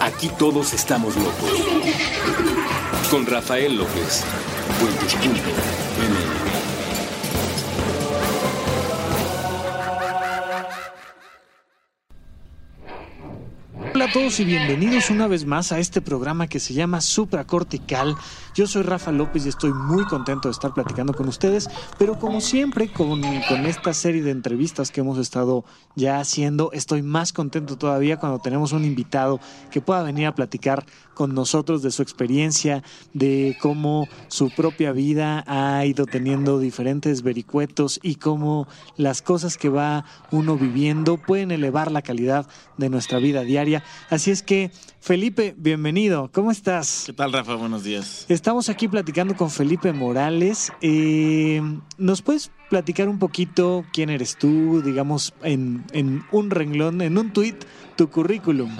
Aquí todos estamos locos. Con Rafael López. Hola a todos y bienvenidos una vez más a este programa que se llama Supracortical. Yo soy Rafa López y estoy muy contento de estar platicando con ustedes, pero como siempre con, con esta serie de entrevistas que hemos estado ya haciendo, estoy más contento todavía cuando tenemos un invitado que pueda venir a platicar con nosotros de su experiencia, de cómo su propia vida ha ido teniendo diferentes vericuetos y cómo las cosas que va uno viviendo pueden elevar la calidad de nuestra vida diaria. Así es que, Felipe, bienvenido. ¿Cómo estás? ¿Qué tal, Rafa? Buenos días. Estamos aquí platicando con Felipe Morales. Eh, ¿Nos puedes platicar un poquito quién eres tú, digamos, en, en un renglón, en un tuit, tu currículum?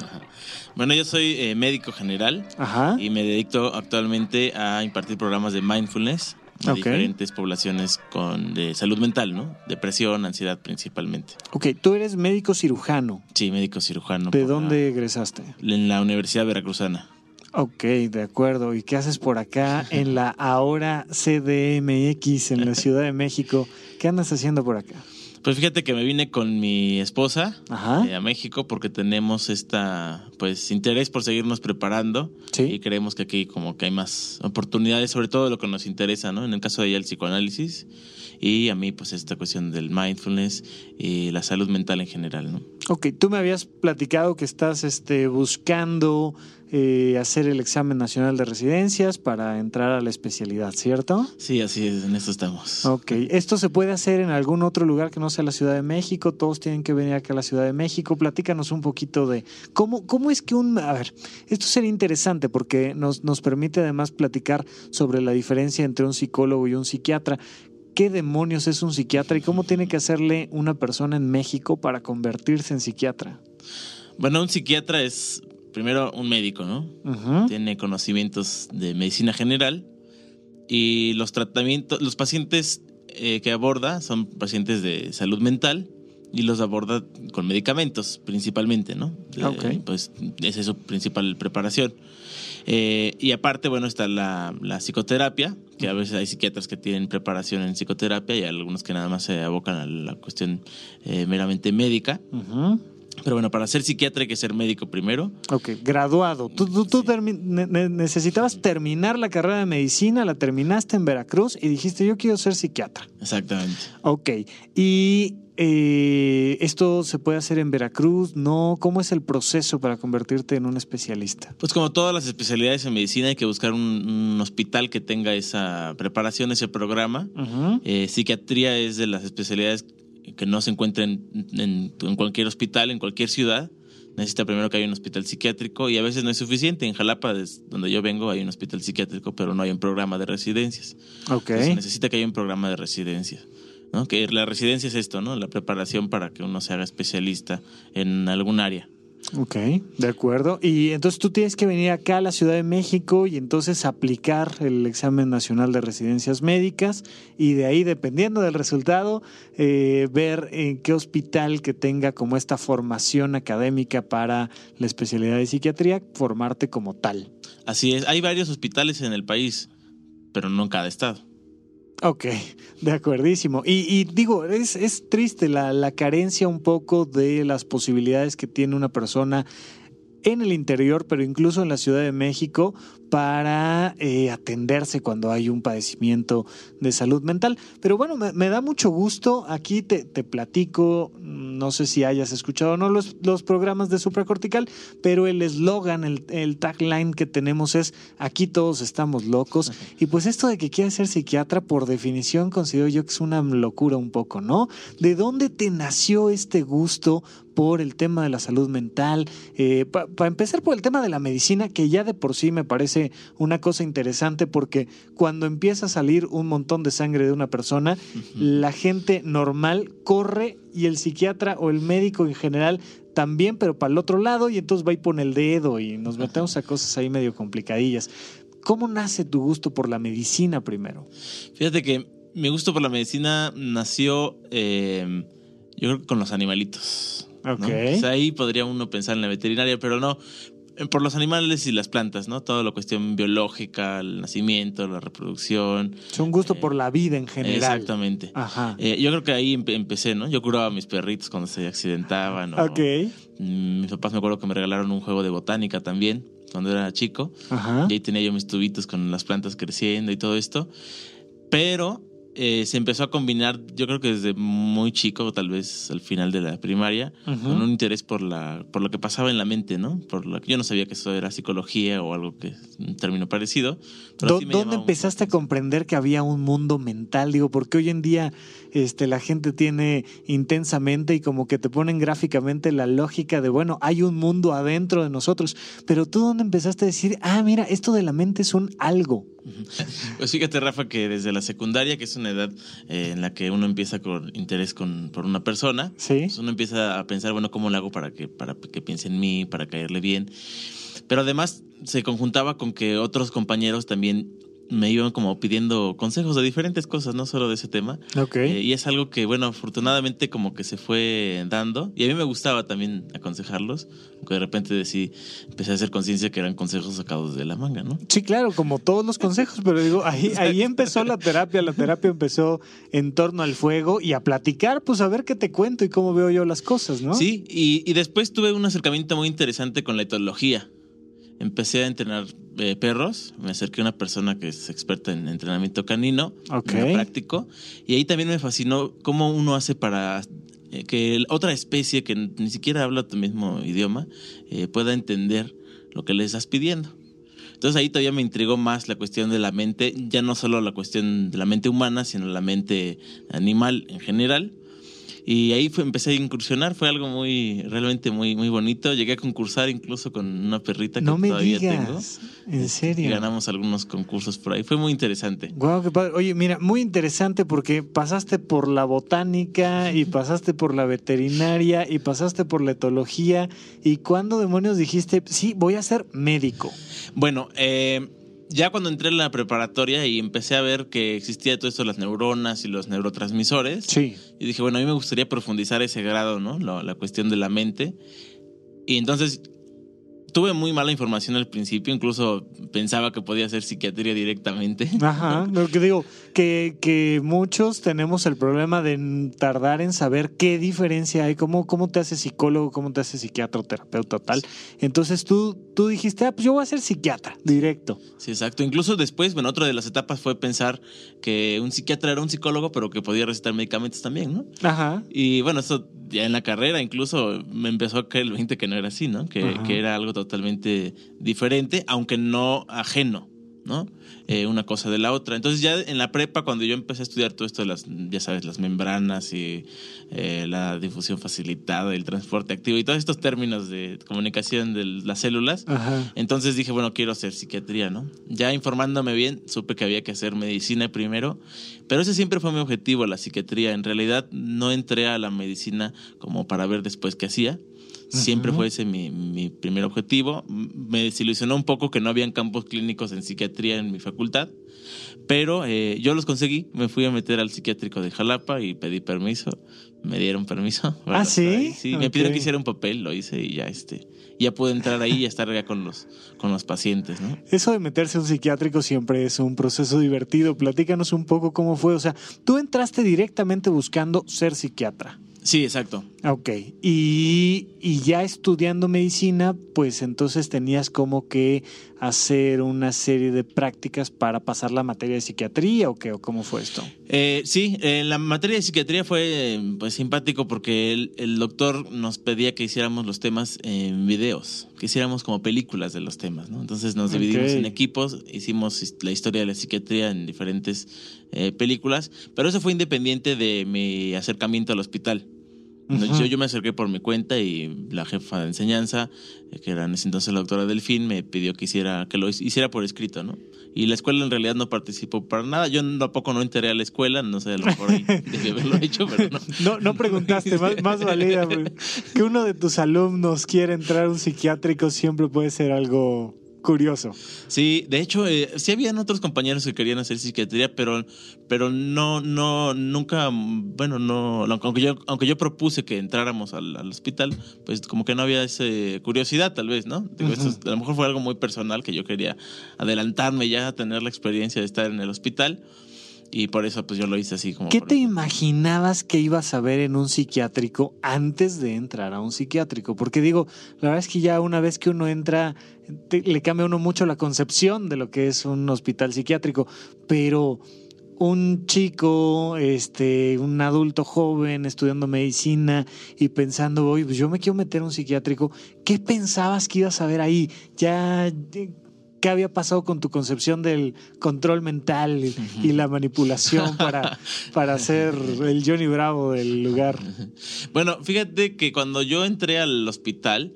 Bueno, yo soy eh, médico general Ajá. y me dedico actualmente a impartir programas de mindfulness a diferentes poblaciones con de salud mental, ¿no? Depresión, ansiedad principalmente. Ok, tú eres médico cirujano. Sí, médico cirujano. ¿De la- dónde egresaste? en la Universidad Veracruzana. Ok, de acuerdo. ¿Y qué haces por acá en la ahora CDMX en la Ciudad de México? ¿Qué andas haciendo por acá? Pues fíjate que me vine con mi esposa eh, a México porque tenemos esta pues interés por seguirnos preparando Sí. y creemos que aquí como que hay más oportunidades, sobre todo lo que nos interesa, ¿no? En el caso de ella el psicoanálisis y a mí pues esta cuestión del mindfulness y la salud mental en general, ¿no? Ok, tú me habías platicado que estás este, buscando eh, hacer el examen nacional de residencias para entrar a la especialidad, ¿cierto? Sí, así es, en eso estamos. Ok, ¿esto se puede hacer en algún otro lugar que no sea la Ciudad de México? ¿Todos tienen que venir acá a la Ciudad de México? Platícanos un poquito de cómo, cómo es que un... A ver, esto sería interesante porque nos, nos permite además platicar sobre la diferencia entre un psicólogo y un psiquiatra. ¿Qué demonios es un psiquiatra y cómo tiene que hacerle una persona en México para convertirse en psiquiatra? Bueno, un psiquiatra es primero un médico, ¿no? Tiene conocimientos de medicina general y los tratamientos, los pacientes eh, que aborda son pacientes de salud mental y los aborda con medicamentos principalmente, ¿no? Pues esa es su principal preparación. Eh, y aparte, bueno, está la, la psicoterapia, que a veces hay psiquiatras que tienen preparación en psicoterapia y algunos que nada más se abocan a la cuestión eh, meramente médica. Pero bueno, para ser psiquiatra hay que ser médico primero. Ok, graduado. Tú, tú- tú termi- ne- ne- necesitabas terminar la carrera de medicina, la terminaste en Veracruz y dijiste, yo quiero ser psiquiatra. Exactamente. Ok, y eh, esto se puede hacer en Veracruz, ¿no? ¿Cómo es el proceso para convertirte en un especialista? Pues como todas las especialidades en medicina hay que buscar un, un hospital que tenga esa preparación, ese programa. Eh, psiquiatría es de las especialidades que no se encuentran en, en- en cualquier hospital, en cualquier ciudad. Necesita primero que haya un hospital psiquiátrico y a veces no es suficiente. En Jalapa, donde yo vengo, hay un hospital psiquiátrico, pero no hay un programa de residencias. Entonces, necesita que haya un programa de residencia. ¿no? Que la residencia es esto, ¿no? La preparación para que uno se haga especialista en algún área. Ok, de acuerdo. Y entonces tú tienes que venir acá a la Ciudad de México y entonces aplicar el examen nacional de residencias médicas y de ahí, dependiendo del resultado, eh, ver en qué hospital que tenga como esta formación académica para la especialidad de psiquiatría, formarte como tal. Así es. Hay varios hospitales en el país, pero no en cada estado. Ok, de acuerdísimo. Y, y digo, es, es triste la, la carencia un poco de las posibilidades que tiene una persona en el interior, pero incluso en la Ciudad de México, para eh, atenderse cuando hay un padecimiento de salud mental. Pero bueno, me, me da mucho gusto. Aquí te, te platico, no sé si hayas escuchado o no los, los programas de supracortical, pero el eslogan, el, el tagline que tenemos es aquí todos estamos locos. Y pues esto de que quieras ser psiquiatra, por definición, considero yo que es una locura un poco, ¿no? ¿De dónde te nació este gusto por el tema de la salud mental? Para empezar por el tema de la medicina, que ya de por sí me parece una cosa interesante porque cuando empieza a salir un montón de sangre de una persona, la gente normal corre y el psiquiatra o el médico en general también, pero para el otro lado, y entonces va y pone el dedo y nos metemos a cosas ahí medio complicadillas. ¿Cómo nace tu gusto por la medicina primero? Fíjate que mi gusto por la medicina nació, eh, yo creo que con los animalitos. ahí podría uno pensar en la veterinaria, pero no. Eh, Por los animales y las plantas, ¿no? Toda la cuestión biológica, el nacimiento, la reproducción. Es un gusto por la vida en general. Exactamente. Ajá. Eh, yo creo que ahí empe- empecé, ¿no? Yo curaba a mis perritos cuando se accidentaban. o- ok. Mm, Mis papás me acuerdo que me regalaron un juego de botánica también, cuando era chico. Ajá. Y ahí tenía yo mis tubitos con las plantas creciendo y todo esto. Pero eh, se empezó a combinar, yo creo que desde muy chico, tal vez al final de la primaria, con un interés por, la, por lo que pasaba en la mente, ¿no? Por lo que yo no sabía que eso era psicología o algo que es un término parecido. Pero ¿Dó- sí me ¿Dónde empezaste a comprender que había un mundo mental? Digo, porque hoy en día este, la gente tiene intensamente y como que te ponen gráficamente la lógica de, bueno, hay un mundo adentro de nosotros. Pero tú dónde empezaste a decir, ah, mira, esto de la mente es un algo. Pues fíjate, Rafa, que desde la secundaria, que es una edad eh, en la que uno empieza con interés con, por una persona, Sí. pues uno empieza a pensar, bueno, ¿cómo lo hago para que, para que piense en mí, para caerle bien? Pero además se conjuntaba con que otros compañeros también me iban como pidiendo consejos de diferentes cosas, no solo de ese tema. Ok. Eh, y es algo que, bueno, afortunadamente como que se fue dando. Y a mí me gustaba también aconsejarlos, aunque de repente decí, empecé a hacer conciencia que eran consejos sacados de la manga, ¿no? Sí, claro, como todos los consejos, pero digo, ahí, ahí empezó la terapia, la terapia empezó en torno al fuego y a platicar, pues a ver qué te cuento y cómo veo yo las cosas, ¿no? Sí, y, y después tuve un acercamiento muy interesante con la etología. Empecé a entrenar eh, perros, me acerqué a una persona que es experta en entrenamiento canino, Ok. muy práctico, y ahí también me fascinó cómo uno hace para eh, que otra especie que ni siquiera habla tu mismo idioma eh, pueda entender lo que le estás pidiendo. Entonces ahí todavía me intrigó más la cuestión de la mente, ya no solo la cuestión de la mente humana, sino la mente animal en general. Y ahí fue, empecé a incursionar, fue algo muy, realmente muy, muy bonito. Llegué a concursar incluso con una perrita que No me todavía digas, en tengo. serio. Y ganamos algunos concursos por ahí. Fue muy interesante. Guau, qué padre. Oye, mira, muy interesante porque pasaste por la botánica y pasaste por la veterinaria y pasaste por la etología. ¿Y cuándo demonios dijiste, sí, voy a ser médico? Bueno, eh, ya cuando entré en la preparatoria y empecé a ver que existía todo esto de las neuronas y los neurotransmisores, Sí. y dije, bueno, a mí me gustaría profundizar ese grado, ¿no? La, la cuestión de la mente. Y entonces tuve muy mala información al principio, incluso pensaba que podía hacer psiquiatría directamente. Ajá, lo que digo, que, que muchos tenemos el problema de tardar en saber qué diferencia hay, cómo, cómo te hace psicólogo, cómo te hace psiquiatra o terapeuta tal. Entonces tú, tú dijiste, ah, pues yo voy a ser psiquiatra, directo. Sí, exacto. Incluso después, bueno, otra de las etapas fue pensar que un psiquiatra era un psicólogo, pero que podía recetar medicamentos también, ¿no? Ajá. Y bueno, eso ya en la carrera incluso me empezó a caer el 20 que no era así, ¿no? Que, Ajá. que era algo totalmente diferente, aunque no ajeno, ¿no? Eh, una cosa de la otra. Entonces ya en la prepa, cuando yo empecé a estudiar todo esto de las, ya sabes, las membranas y eh, la difusión facilitada, el transporte activo y todos estos términos de comunicación de las células, Ajá. entonces dije, bueno, quiero hacer psiquiatría, ¿no? Ya informándome bien, supe que había que hacer medicina primero, pero ese siempre fue mi objetivo, la psiquiatría. En realidad no entré a la medicina como para ver después qué hacía. Siempre fue ese mi, mi primer objetivo. Me desilusionó un poco que no habían campos clínicos en psiquiatría en mi facultad, pero eh, yo los conseguí. Me fui a meter al psiquiátrico de Jalapa y pedí permiso. Me dieron permiso. ¿Ah, sí? Sí, me pidieron que hiciera un papel, lo hice y ya este, ya pude entrar ahí y estar ya con los, con los pacientes, ¿no? Eso de meterse a un psiquiátrico siempre es un proceso divertido. Platícanos un poco cómo fue. O sea, tú entraste directamente buscando ser psiquiatra. Sí, exacto. Ok, y, y ya estudiando medicina, pues entonces tenías como que hacer una serie de prácticas para pasar la materia de psiquiatría o qué, o cómo fue esto. Eh, sí, en la materia de psiquiatría fue eh, pues simpático porque el, el doctor nos pedía que hiciéramos los temas en videos, que hiciéramos como películas de los temas, ¿no? Entonces nos dividimos en equipos, hicimos la historia de la psiquiatría en diferentes eh, películas, pero eso fue independiente de mi acercamiento al hospital. Yo, yo me acerqué por mi cuenta y la jefa de enseñanza, eh, que era en ese entonces la doctora Delfín, me pidió que hiciera, que lo hiciera por escrito, ¿no? Y la escuela en realidad no participó para nada. Yo tampoco no enteré a la escuela, no sé, a lo mejor debí haberlo hecho, pero no. No, no preguntaste, más, más valía que uno de tus alumnos quiere entrar a un psiquiátrico siempre puede ser algo curioso. Sí, de hecho, eh, sí habían otros compañeros que querían hacer psiquiatría, pero, pero no, no, nunca, bueno, no, aunque yo, aunque yo propuse que entráramos al, al hospital, pues como que no había esa curiosidad, tal vez, ¿no? Digo, esto es- a lo mejor fue algo muy personal que yo quería adelantarme ya a tener la experiencia de estar en el hospital. Y por eso, pues yo lo hice así como. ¿Qué te imaginabas que ibas a ver en un psiquiátrico antes de entrar a un psiquiátrico? Porque digo, la verdad es que ya una vez que uno entra, te- le cambia a uno mucho la concepción de lo que es un hospital psiquiátrico, pero un chico, este, un adulto joven estudiando medicina y pensando, oye, pues yo me quiero meter a un psiquiátrico, ¿qué pensabas que ibas a ver ahí? Ya, ¿qué había pasado con tu concepción del control mental y, y la manipulación para, para ser el Johnny Bravo del lugar? Bueno, fíjate que cuando yo entré al hospital,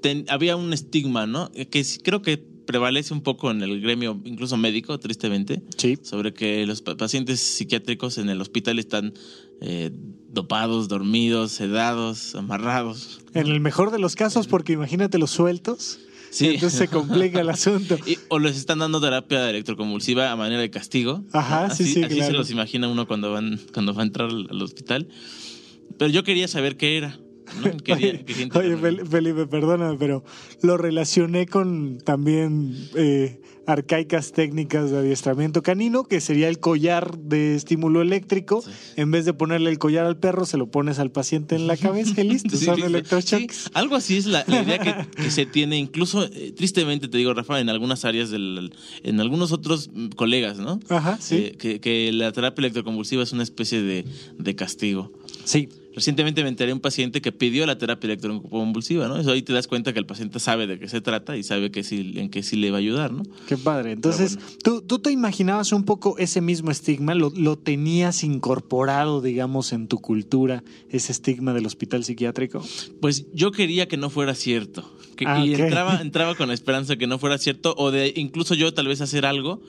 ten- había un estigma, ¿no? Que creo que prevalece un poco en el gremio, incluso médico, tristemente, Sí. sobre que los pa- pacientes psiquiátricos en el hospital están eh, dopados, dormidos, sedados, amarrados. En el mejor de los casos, porque imagínate los sueltos. Sí. Entonces se complica el asunto. Y- o les están dando terapia electroconvulsiva a manera de castigo. Ajá, ¿no? sí, así, sí, así claro. se los imagina uno cuando van cuando va a entrar al hospital. Pero yo quería saber qué era. Oye, Felipe, perdóname, pero lo relacioné con también eh, arcaicas técnicas de adiestramiento canino, que sería el collar de estímulo eléctrico. Sí. En vez de ponerle el collar al perro, se lo pones al paciente en la cabeza y listo, Sí, son sí, electroshocks. sí, algo así es la, la idea que, que se tiene, incluso eh, tristemente te digo, Rafa, en algunas áreas, del, en algunos otros mm, colegas, ¿no? Ajá, sí. Eh, que, que la terapia electroconvulsiva es una especie de, de castigo. sí. Recientemente me enteré de un paciente que pidió la terapia electroconvulsiva, ¿no? Eso ahí te das cuenta que el paciente sabe de qué se trata y sabe que sí, en qué sí le va a ayudar, ¿no? Qué padre. Entonces, ¿tú, tú te imaginabas un poco ese mismo estigma? ¿Lo, ¿Lo tenías incorporado, digamos, en tu cultura, ese estigma del hospital psiquiátrico? Pues yo quería que no fuera cierto. Que- Ah, y entraba, entraba con la esperanza de que no fuera cierto, o de incluso yo tal vez hacer algo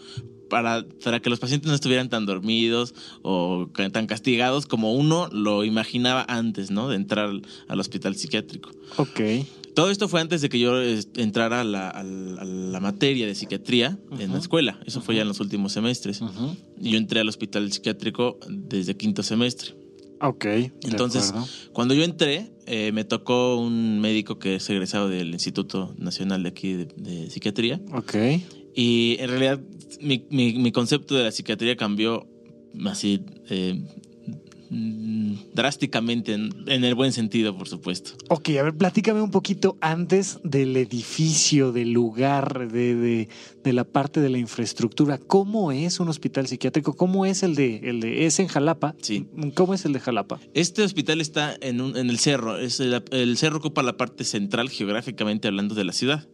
para, para que los pacientes no estuvieran tan dormidos o tan castigados como uno lo imaginaba antes, ¿no? De entrar al, al hospital psiquiátrico. Ok. Todo esto fue antes de que yo entrara a la, a la- a la materia de psiquiatría en la escuela. Eso fue ya en los últimos semestres. Ujú. Y yo entré al hospital psiquiátrico desde quinto semestre. Ok. Entonces, cuando yo entré, eh, me tocó un médico que es egresado del Instituto Nacional de aquí de, de Psiquiatría. Ok. Y en realidad mi, mi- mi concepto de la psiquiatría cambió así eh, drásticamente, en, el buen sentido, por supuesto. Ok, a ver, platícame un poquito antes del edificio, del lugar, de, de la parte de la infraestructura. ¿Cómo es un hospital psiquiátrico? ¿Cómo es el de, el de, es en Jalapa? Sí. ¿Cómo es el de Jalapa? Este hospital está en, un- en el cerro. Es el, el cerro ocupa la parte central geográficamente hablando de la ciudad.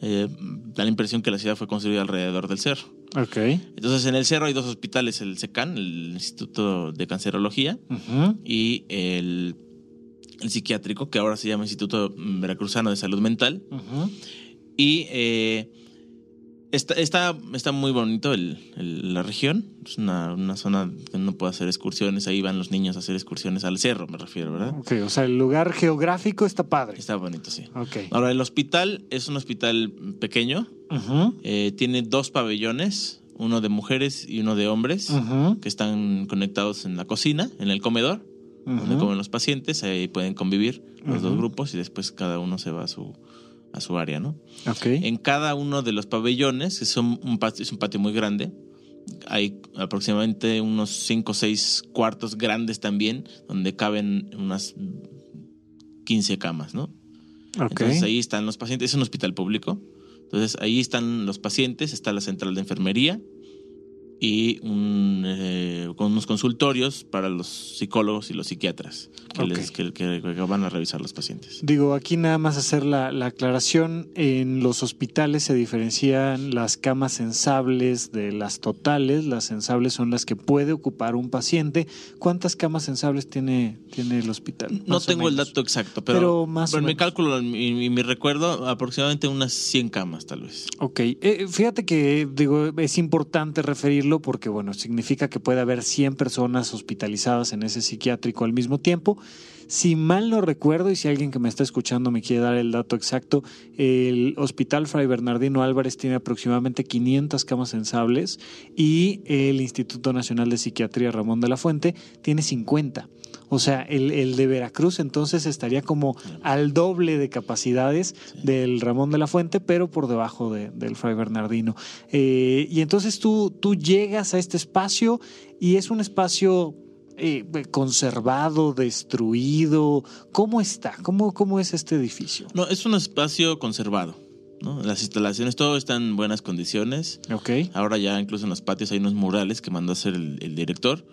Eh, da la impresión que la ciudad fue construida alrededor del cerro. Ok. Entonces, en el cerro hay dos hospitales, el SECAN, el Instituto de Cancerología, y el, el psiquiátrico, que ahora se llama Instituto Veracruzano de Salud Mental. Y eh, está, está, está muy bonito el- el- la región. Es una, una zona que uno puede hacer excursiones. Ahí van los niños a hacer excursiones al cerro, me refiero, ¿verdad? Ok, o sea, el lugar geográfico está padre. Está bonito, sí. Ok. Ahora, el hospital es un hospital pequeño. Eh, tiene dos pabellones, uno de mujeres y uno de hombres, que están conectados en la cocina, en el comedor, donde comen los pacientes. Ahí pueden convivir los dos grupos y después cada uno se va a su, a su área, ¿no? Ok. En cada uno de los pabellones, que son un patio, es un patio muy grande, hay aproximadamente unos 5 o 6 cuartos grandes también, donde caben unas 15 camas, ¿no? Ok. Entonces ahí están los pacientes, es un hospital público, entonces ahí están los pacientes, está la central de enfermería y un, eh, con unos consultorios para los psicólogos y los psiquiatras que, les- que- van a revisar los pacientes. Digo, aquí nada más hacer la, la aclaración. En los hospitales se diferencian las camas sensables de las totales. Las sensables son las que puede ocupar un paciente. ¿Cuántas camas sensables tiene, tiene el hospital? No tengo el dato exacto, pero, Pero más o en mi cálculo y mi, mi recuerdo, aproximadamente unas 100 camas, tal vez. Ok, Eh, fíjate que digo es importante referirlo porque bueno significa que puede haber 100 personas hospitalizadas en ese psiquiátrico al mismo tiempo Si mal no recuerdo, y si alguien que me está escuchando me quiere dar el dato exacto, el Hospital Fray Bernardino Álvarez tiene aproximadamente 500 camas sensables y el Instituto Nacional de Psiquiatría Ramón de la Fuente tiene 50. O sea, el, el, de Veracruz entonces estaría como al doble de capacidades del Ramón de la Fuente, pero por debajo de, del Fray Bernardino. Eh, y entonces tú, tú llegas a este espacio y es un espacio eh, conservado, destruido. ¿Cómo está? ¿Cómo, ¿Cómo es este edificio? No, es un espacio conservado. ¿no? Las instalaciones, todo está en buenas condiciones. Ok. Ahora ya incluso en los patios hay unos murales que mandó a hacer el, el director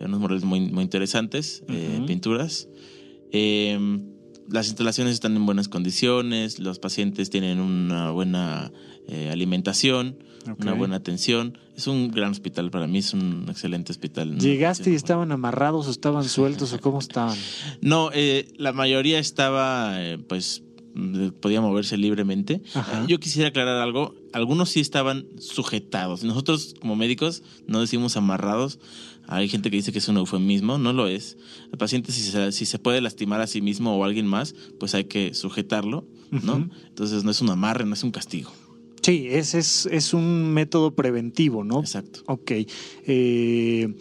unos murales muy, muy interesantes, uh -huh. eh, pinturas. Eh, las instalaciones están en buenas condiciones, los pacientes tienen una buena eh, alimentación, okay. una buena atención. Es un gran hospital para mí, es un excelente hospital. ¿Llegaste y estaban amarrados o estaban sueltos o cómo estaban? No, eh, la mayoría estaba pues podía moverse libremente. Ajá. Yo quisiera aclarar algo. Algunos sí estaban sujetados. Nosotros como médicos no decimos amarrados. Hay gente que dice que es un eufemismo, no lo es. El paciente si se, si se puede lastimar a sí mismo o a alguien más, pues hay que sujetarlo, ¿no? Uh -huh. Entonces no es un amarre, no es un castigo. Sí, ese es, es un método preventivo, ¿no? Exacto. Ok. Eh,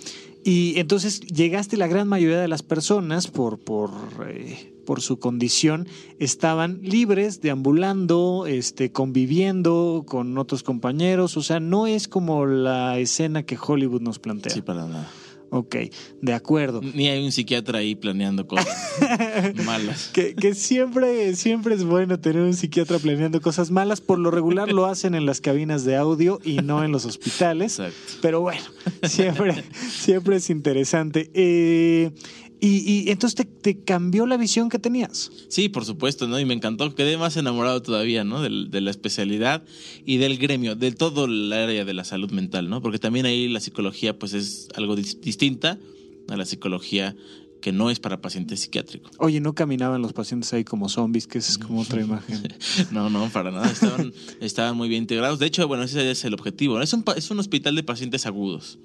y entonces llegaste, la gran mayoría de las personas, por, por, eh, por su condición, estaban libres, deambulando, este, conviviendo con otros compañeros. O sea, no es como la escena que Hollywood nos plantea. Sí, para nada. Ok, de acuerdo. Ni hay un psiquiatra ahí planeando cosas malas. Que, que, siempre, siempre es bueno tener un psiquiatra planeando cosas malas. Por lo regular lo hacen en las cabinas de audio y no en los hospitales. Exacto. Pero bueno, siempre, siempre es interesante. Eh, y, y, entonces te, te, cambió la visión que tenías. Sí, por supuesto, ¿no? Y me encantó, quedé más enamorado todavía, ¿no? De, de, la especialidad y del gremio, de todo el área de la salud mental, ¿no? Porque también ahí la psicología, pues, es algo dis distinta a la psicología que no es para pacientes psiquiátricos. Oye, ¿no caminaban los pacientes ahí como zombies? Que esa es como otra imagen. no, no, para nada. Estaban, estaban muy bien integrados. De hecho, bueno, ese es el objetivo. Es un, es un hospital de pacientes agudos.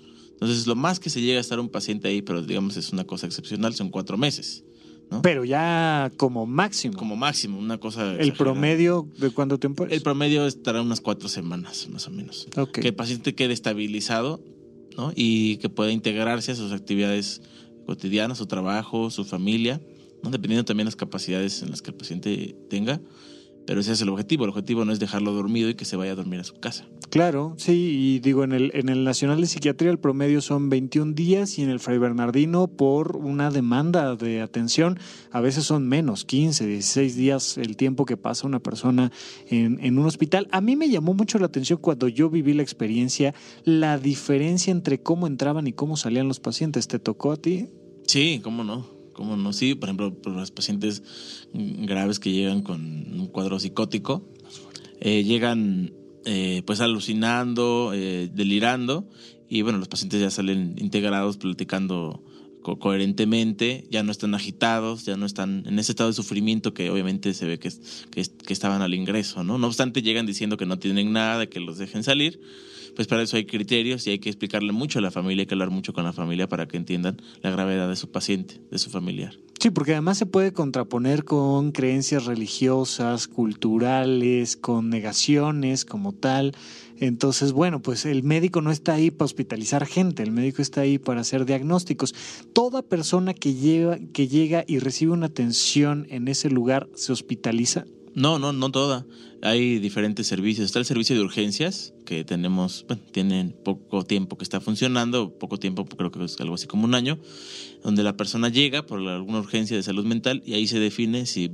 Entonces, lo más que se llega a estar un paciente ahí, pero digamos es una cosa excepcional, son cuatro meses. ¿no? Pero ya como máximo. Como máximo, una cosa. ¿El promedio de cuánto tiempo es? El promedio estará unas cuatro semanas, más o menos. Okay. Que el paciente quede estabilizado ¿no? y que pueda integrarse a sus actividades cotidianas, su trabajo, su familia, ¿no? dependiendo también las capacidades en las que el paciente tenga. Pero ese es el objetivo. El objetivo no es dejarlo dormido y que se vaya a dormir a su casa. Claro, sí, y digo, en el, en el Nacional de Psiquiatría el promedio son 21 días y en el Fray Bernardino por una demanda de atención a veces son menos, 15, 16 días el tiempo que pasa una persona en, en un hospital. A mí me llamó mucho la atención cuando yo viví la experiencia, la diferencia entre cómo entraban y cómo salían los pacientes. ¿Te tocó a ti? Sí, cómo no. ¿Cómo no? Sí, por ejemplo, por los pacientes graves que llegan con un cuadro psicótico, eh, llegan eh, pues alucinando, eh, delirando, y bueno, los pacientes ya salen integrados, platicando co coherentemente, ya no están agitados, ya no están en ese estado de sufrimiento que obviamente se ve que, que, que estaban al ingreso, ¿no? No obstante, llegan diciendo que no tienen nada, que los dejen salir pues para eso hay criterios y hay que explicarle mucho a la familia, hay que hablar mucho con la familia para que entiendan la gravedad de su paciente, de su familiar. Sí, porque además se puede contraponer con creencias religiosas, culturales, con negaciones como tal. Entonces, bueno, pues el médico no está ahí para hospitalizar gente, el médico está ahí para hacer diagnósticos. Toda persona que, lleva, que llega y recibe una atención en ese lugar se hospitaliza. No, no, no toda. Hay diferentes servicios. Está el servicio de urgencias, que tenemos, bueno, tienen poco tiempo que está funcionando, poco tiempo, creo que es algo así como un año, donde la persona llega por alguna urgencia de salud mental y ahí se define si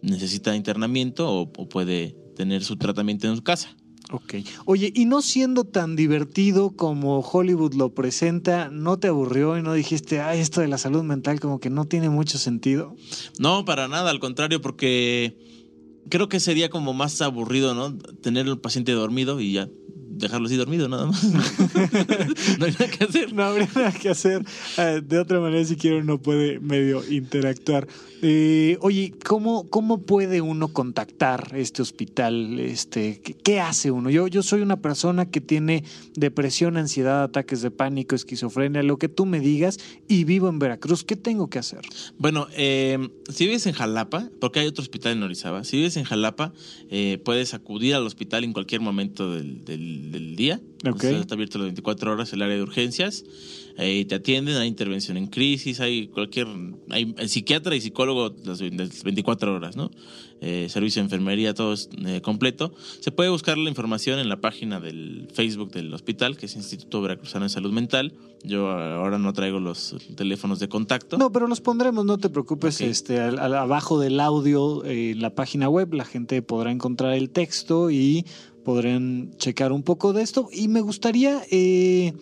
necesita internamiento o, o puede tener su tratamiento en su casa. Ok. Oye, y no siendo tan divertido como Hollywood lo presenta, ¿no te aburrió y no dijiste, ay, esto de la salud mental como que no tiene mucho sentido? No, para nada, al contrario, porque creo que sería como más aburrido, ¿no? Tener al paciente dormido y ya dejarlo así dormido nada más. no hay nada que hacer. No habría nada que hacer. Eh, de otra manera, si quiero, uno puede medio interactuar. Eh, oye, ¿cómo, ¿cómo puede uno contactar este hospital? Este, ¿qué, hace uno? Yo, yo soy una persona que tiene depresión, ansiedad, ataques de pánico, esquizofrenia, lo que tú me digas, y vivo en Veracruz. ¿Qué tengo que hacer? Bueno, eh, si vives en Jalapa, porque hay otro hospital en Orizaba, si vives en Jalapa, eh, puedes acudir al hospital en cualquier momento del- del día. Ok. O sea, está abierto las 24 horas el área de urgencias. Eh, te atienden, hay intervención en crisis, hay cualquier. Hay psiquiatra y psicólogo las 24 horas, ¿no? Eh, servicio de enfermería, todo es eh, completo. Se puede buscar la información en la página del Facebook del hospital, que es Instituto Veracruzano de Salud Mental. Yo ahora no traigo los teléfonos de contacto. No, pero los pondremos, no te preocupes. Ok. Este, al- al- abajo del audio, eh, en la página web, la gente podrá encontrar el texto y podrán checar un poco de esto. Y me gustaría eh,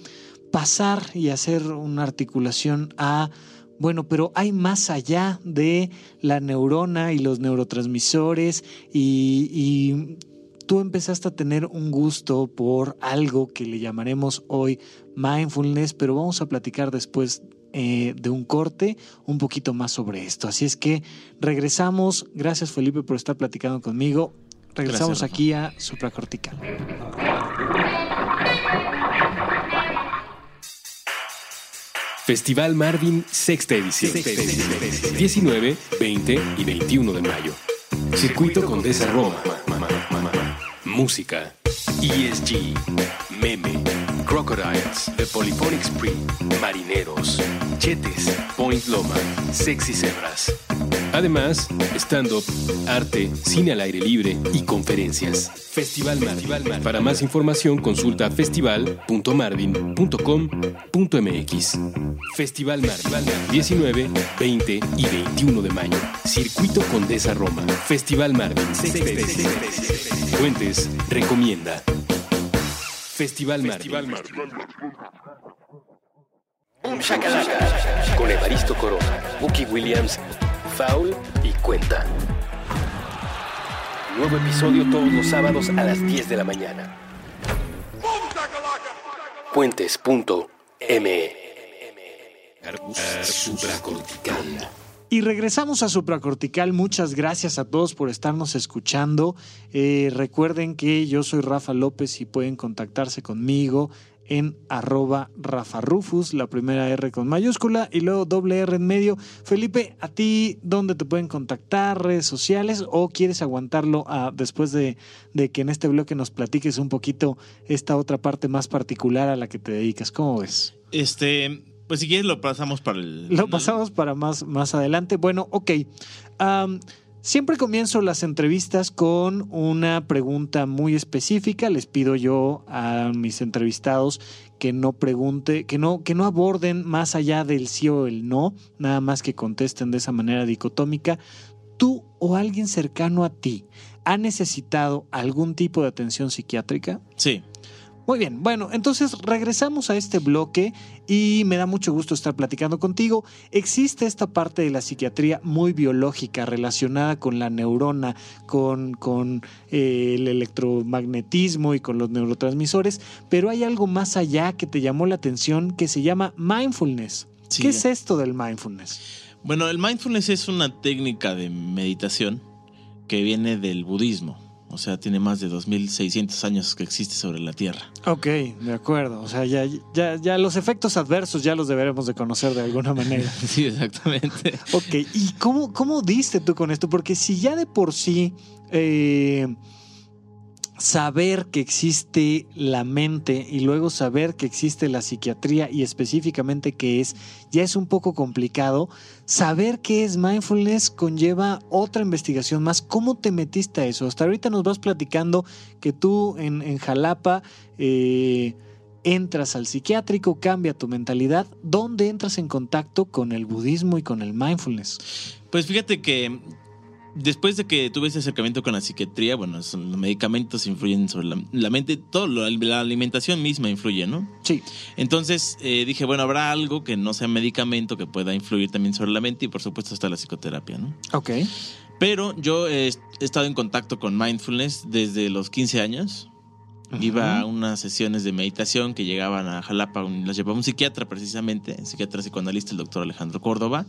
pasar y hacer una articulación a. Bueno, pero hay más allá de la neurona y los neurotransmisores y, tú empezaste a tener un gusto por algo que le llamaremos hoy mindfulness, pero vamos a platicar después eh, de un corte un poquito más sobre esto. Así es que regresamos. Gracias Felipe por estar platicando conmigo. Regresamos Gracias, aquí a Supracortical. Festival Marvin, sexta edición. 19, 20 y 21 de mayo. Circuito Condesa Roma. Música. ESG. Meme. Crocodiles. The Polyphonic Spree. Marineros. Chetes. Point Loma. Sexy Zebras. Además, stand-up, arte, cine al aire libre y conferencias. Festival Marvin. Para más información consulta festival.marvin.com.mx. Festival Marvin. 19, 20 y 21 de mayo. Circuito Condesa Roma. Festival Marvin. Fuentes recomienda. Festival Marvin. Boom Shakalaka. Con Evaristo Corona, Bucky Williams, Foul y Cuenta. Nuevo episodio todos los sábados a las 10 de la mañana. Puentes.me Supracortical. Y regresamos a Supracortical. Muchas gracias a todos por estarnos escuchando. Eh, recuerden que yo soy Rafa López y pueden contactarse conmigo en arroba Rafa Rufus, la primera R con mayúscula y luego doble R en medio. Felipe, ¿a ti dónde te pueden contactar? ¿Redes sociales? ¿O quieres aguantarlo a- después de, de que en este bloque nos platiques un poquito esta otra parte más particular a la que te dedicas? ¿Cómo ves? Este, pues si quieres lo pasamos para el. Lo pasamos para más, más adelante. Bueno, ok. Siempre comienzo las entrevistas con una pregunta muy específica. Les pido yo a mis entrevistados que no pregunte, que no, que no aborden más allá del sí o el no, nada más que contesten de esa manera dicotómica. ¿Tú o alguien cercano a ti ha necesitado algún tipo de atención psiquiátrica? Sí. Muy bien, bueno, entonces regresamos a este bloque y me da mucho gusto estar platicando contigo. Existe esta parte de la psiquiatría muy biológica relacionada con la neurona, con, con eh, el electromagnetismo y con los neurotransmisores, pero hay algo más allá que te llamó la atención que se llama mindfulness. Sí. ¿Qué es esto del mindfulness? Bueno, el mindfulness es una técnica de meditación que viene del budismo. O sea, tiene más de 2600 años que existe sobre la Tierra. Ok, de acuerdo. O sea, ya, ya, ya los efectos adversos ya los deberemos de conocer de alguna manera. Sí, exactamente. Ok, ¿y cómo, cómo diste tú con esto? Porque si ya de por sí eh, saber que existe la mente y luego saber que existe la psiquiatría y específicamente qué es, ya es un poco complicado, saber qué es mindfulness conlleva otra investigación más. ¿Cómo te metiste a eso? Hasta ahorita nos vas platicando que tú en, en Jalapa... eh, entras al psiquiátrico, cambia tu mentalidad. ¿Dónde entras en contacto con el budismo y con el mindfulness? Pues fíjate que después de que tuve ese acercamiento con la psiquiatría, bueno, los medicamentos influyen sobre la, la mente, todo, lo- la alimentación misma influye, ¿no? Sí. Entonces eh, dije, bueno, habrá algo que no sea medicamento que pueda influir también sobre la mente y por supuesto está la psicoterapia, ¿no? Ok. Pero yo he estado en contacto con mindfulness desde los 15 años. Iba a unas sesiones de meditación que llegaban a Jalapa, las llevaba un psiquiatra precisamente, un psiquiatra psicoanalista, el doctor Alejandro Córdoba.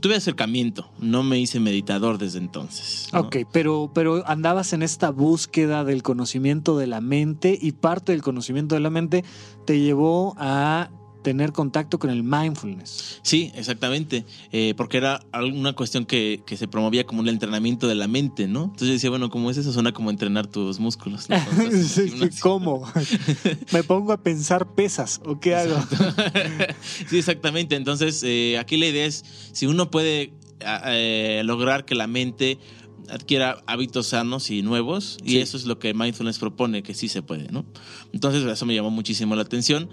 Tuve acercamiento, no me hice meditador desde entonces. ¿no? Ok, pero, pero andabas en esta búsqueda del conocimiento de la mente y parte del conocimiento de la mente te llevó a tener contacto con el mindfulness. Sí, exactamente, eh, porque era alguna cuestión que, que se promovía como un entrenamiento de la mente, ¿no? Entonces yo decía, bueno, ¿cómo es eso? Suena como entrenar tus músculos. el. ¿Cómo? ¿Me pongo a pensar pesas o qué hago? sí, exactamente. Entonces, eh, aquí la idea es, si uno puede eh, lograr que la mente adquiera hábitos sanos y nuevos, y eso es lo que mindfulness propone, que sí se puede, ¿no? Entonces, eso me llamó muchísimo la atención.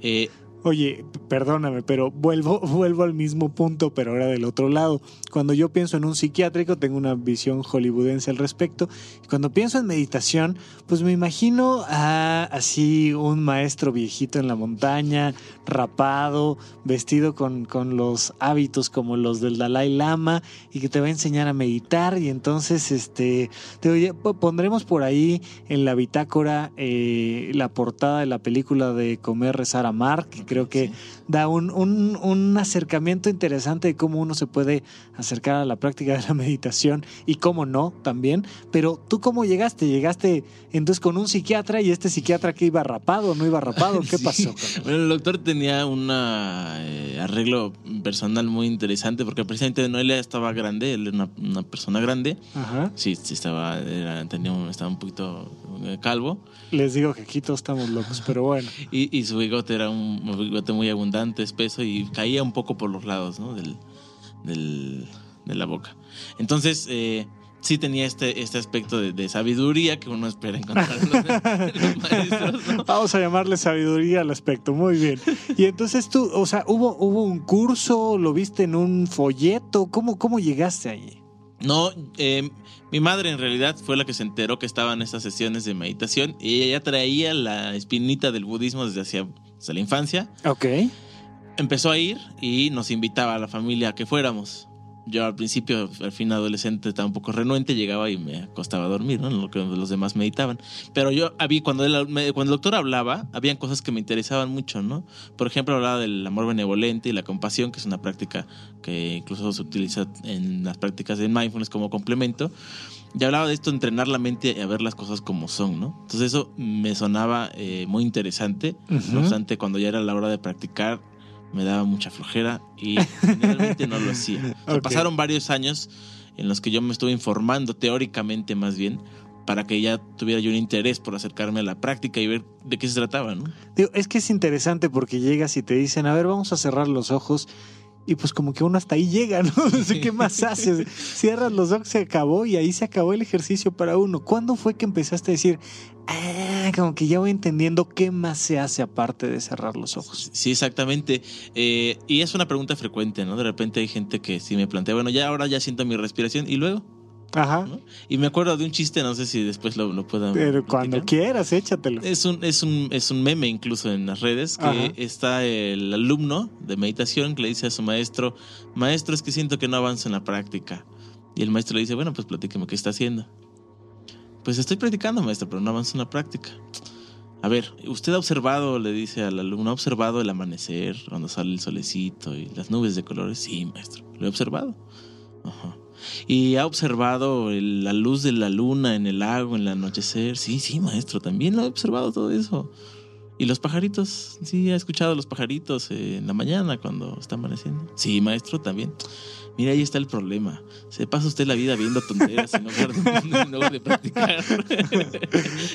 Eh, Oye, perdóname, pero vuelvo, vuelvo al mismo punto, pero ahora del otro lado. Cuando yo pienso en un psiquiátrico, tengo una visión hollywoodense al respecto. Y cuando pienso en meditación, pues me imagino a así un maestro viejito en la montaña, rapado, vestido con, con los hábitos como los del Dalai Lama, y que te va a enseñar a meditar. Y entonces, este, te pondremos por ahí en la bitácora eh, la portada de la película de Comer, Rezar, Amar, que creo que. Da un, un- un acercamiento interesante de cómo uno se puede acercar a la práctica de la meditación y cómo no también. Pero tú cómo llegaste? ¿Llegaste entonces con un psiquiatra y este psiquiatra que iba rapado o no iba rapado? ¿Qué Sí. pasó? Bueno, el doctor tenía un arreglo personal muy interesante porque precisamente no él estaba grande, él era una, una persona grande. Ajá. Sí, sí estaba, era- tenía un- estaba un poquito eh, calvo Les digo que aquí todos estamos locos, pero bueno. y, y su bigote era un bigote muy abundante, espeso y caía un poco por los lados ¿no? del, del- de la boca. Entonces, eh, sí tenía este, este aspecto de, de sabiduría que uno espera encontrar en los, en los maestros. ¿no? Vamos a llamarle sabiduría al aspecto, muy bien. Y entonces tú, o sea, ¿hubo, hubo un curso? ¿Lo viste en un folleto? ¿Cómo, cómo llegaste allí? No, eh, mi madre en realidad fue la que se enteró que estaban estas sesiones de meditación y ella ya traía la espinita del budismo desde hacia desde la infancia. Ok. Empezó a ir y nos invitaba a la familia a que fuéramos. Yo al principio, al fin adolescente, estaba un poco renuente, llegaba y me acostaba a dormir, ¿no? En Lo que los demás meditaban. Pero yo había, cuando, él- cuando el doctor hablaba, habían cosas que me interesaban mucho, ¿no? Por ejemplo, hablaba del amor benevolente y la compasión, que es una práctica que incluso se utiliza en las prácticas de mindfulness como complemento. Y hablaba de esto, entrenar la mente a ver las cosas como son, ¿no? Entonces eso me sonaba eh, muy interesante. Ujú. No obstante, cuando ya era la hora de practicar, me daba mucha flojera y generalmente no lo hacía. O sea, Ok. Pasaron varios años en los que yo me estuve informando teóricamente más bien para que ya tuviera yo un interés por acercarme a la práctica y ver de qué se trataba, ¿no? Digo, es que es interesante porque llegas y te dicen, a ver, vamos a cerrar los ojos. Y pues como que uno hasta ahí llega, ¿no? Qué más haces. Cierras los ojos, se acabó y ahí se acabó el ejercicio para uno. ¿Cuándo fue que empezaste a decir, ah, como que ya voy entendiendo qué más se hace aparte de cerrar los ojos? Sí, exactamente. Eh, y es una pregunta frecuente, ¿no? De repente hay gente que sí me plantea, bueno, ya ahora ya siento mi respiración y luego, Ajá. ¿no? Y me acuerdo de un chiste, no sé si después lo, lo puedan. Pero cuando quieras, échatelo. Es un, es, un, es un meme incluso en las redes que Ajá. está el alumno de meditación que le dice a su maestro, maestro es que siento que no avanzo en la práctica. Y el maestro le dice, bueno, pues platíqueme qué está haciendo. Pues estoy practicando, maestro, pero no avanzo en la práctica. A ver, usted ha observado, le dice al alumno, ha observado el amanecer, cuando sale el solecito y las nubes de colores. Sí, maestro, lo he observado. Ajá. Y ha observado la luz de la luna en el lago, en el anochecer. Sí, sí, maestro, también lo he observado todo eso. Y los pajaritos, sí, ha escuchado los pajaritos eh, en la mañana cuando está amaneciendo. Sí, maestro, también. Mira, ahí está el problema. Se pasa usted la vida viendo tonteras en lugar de, en lugar de practicar.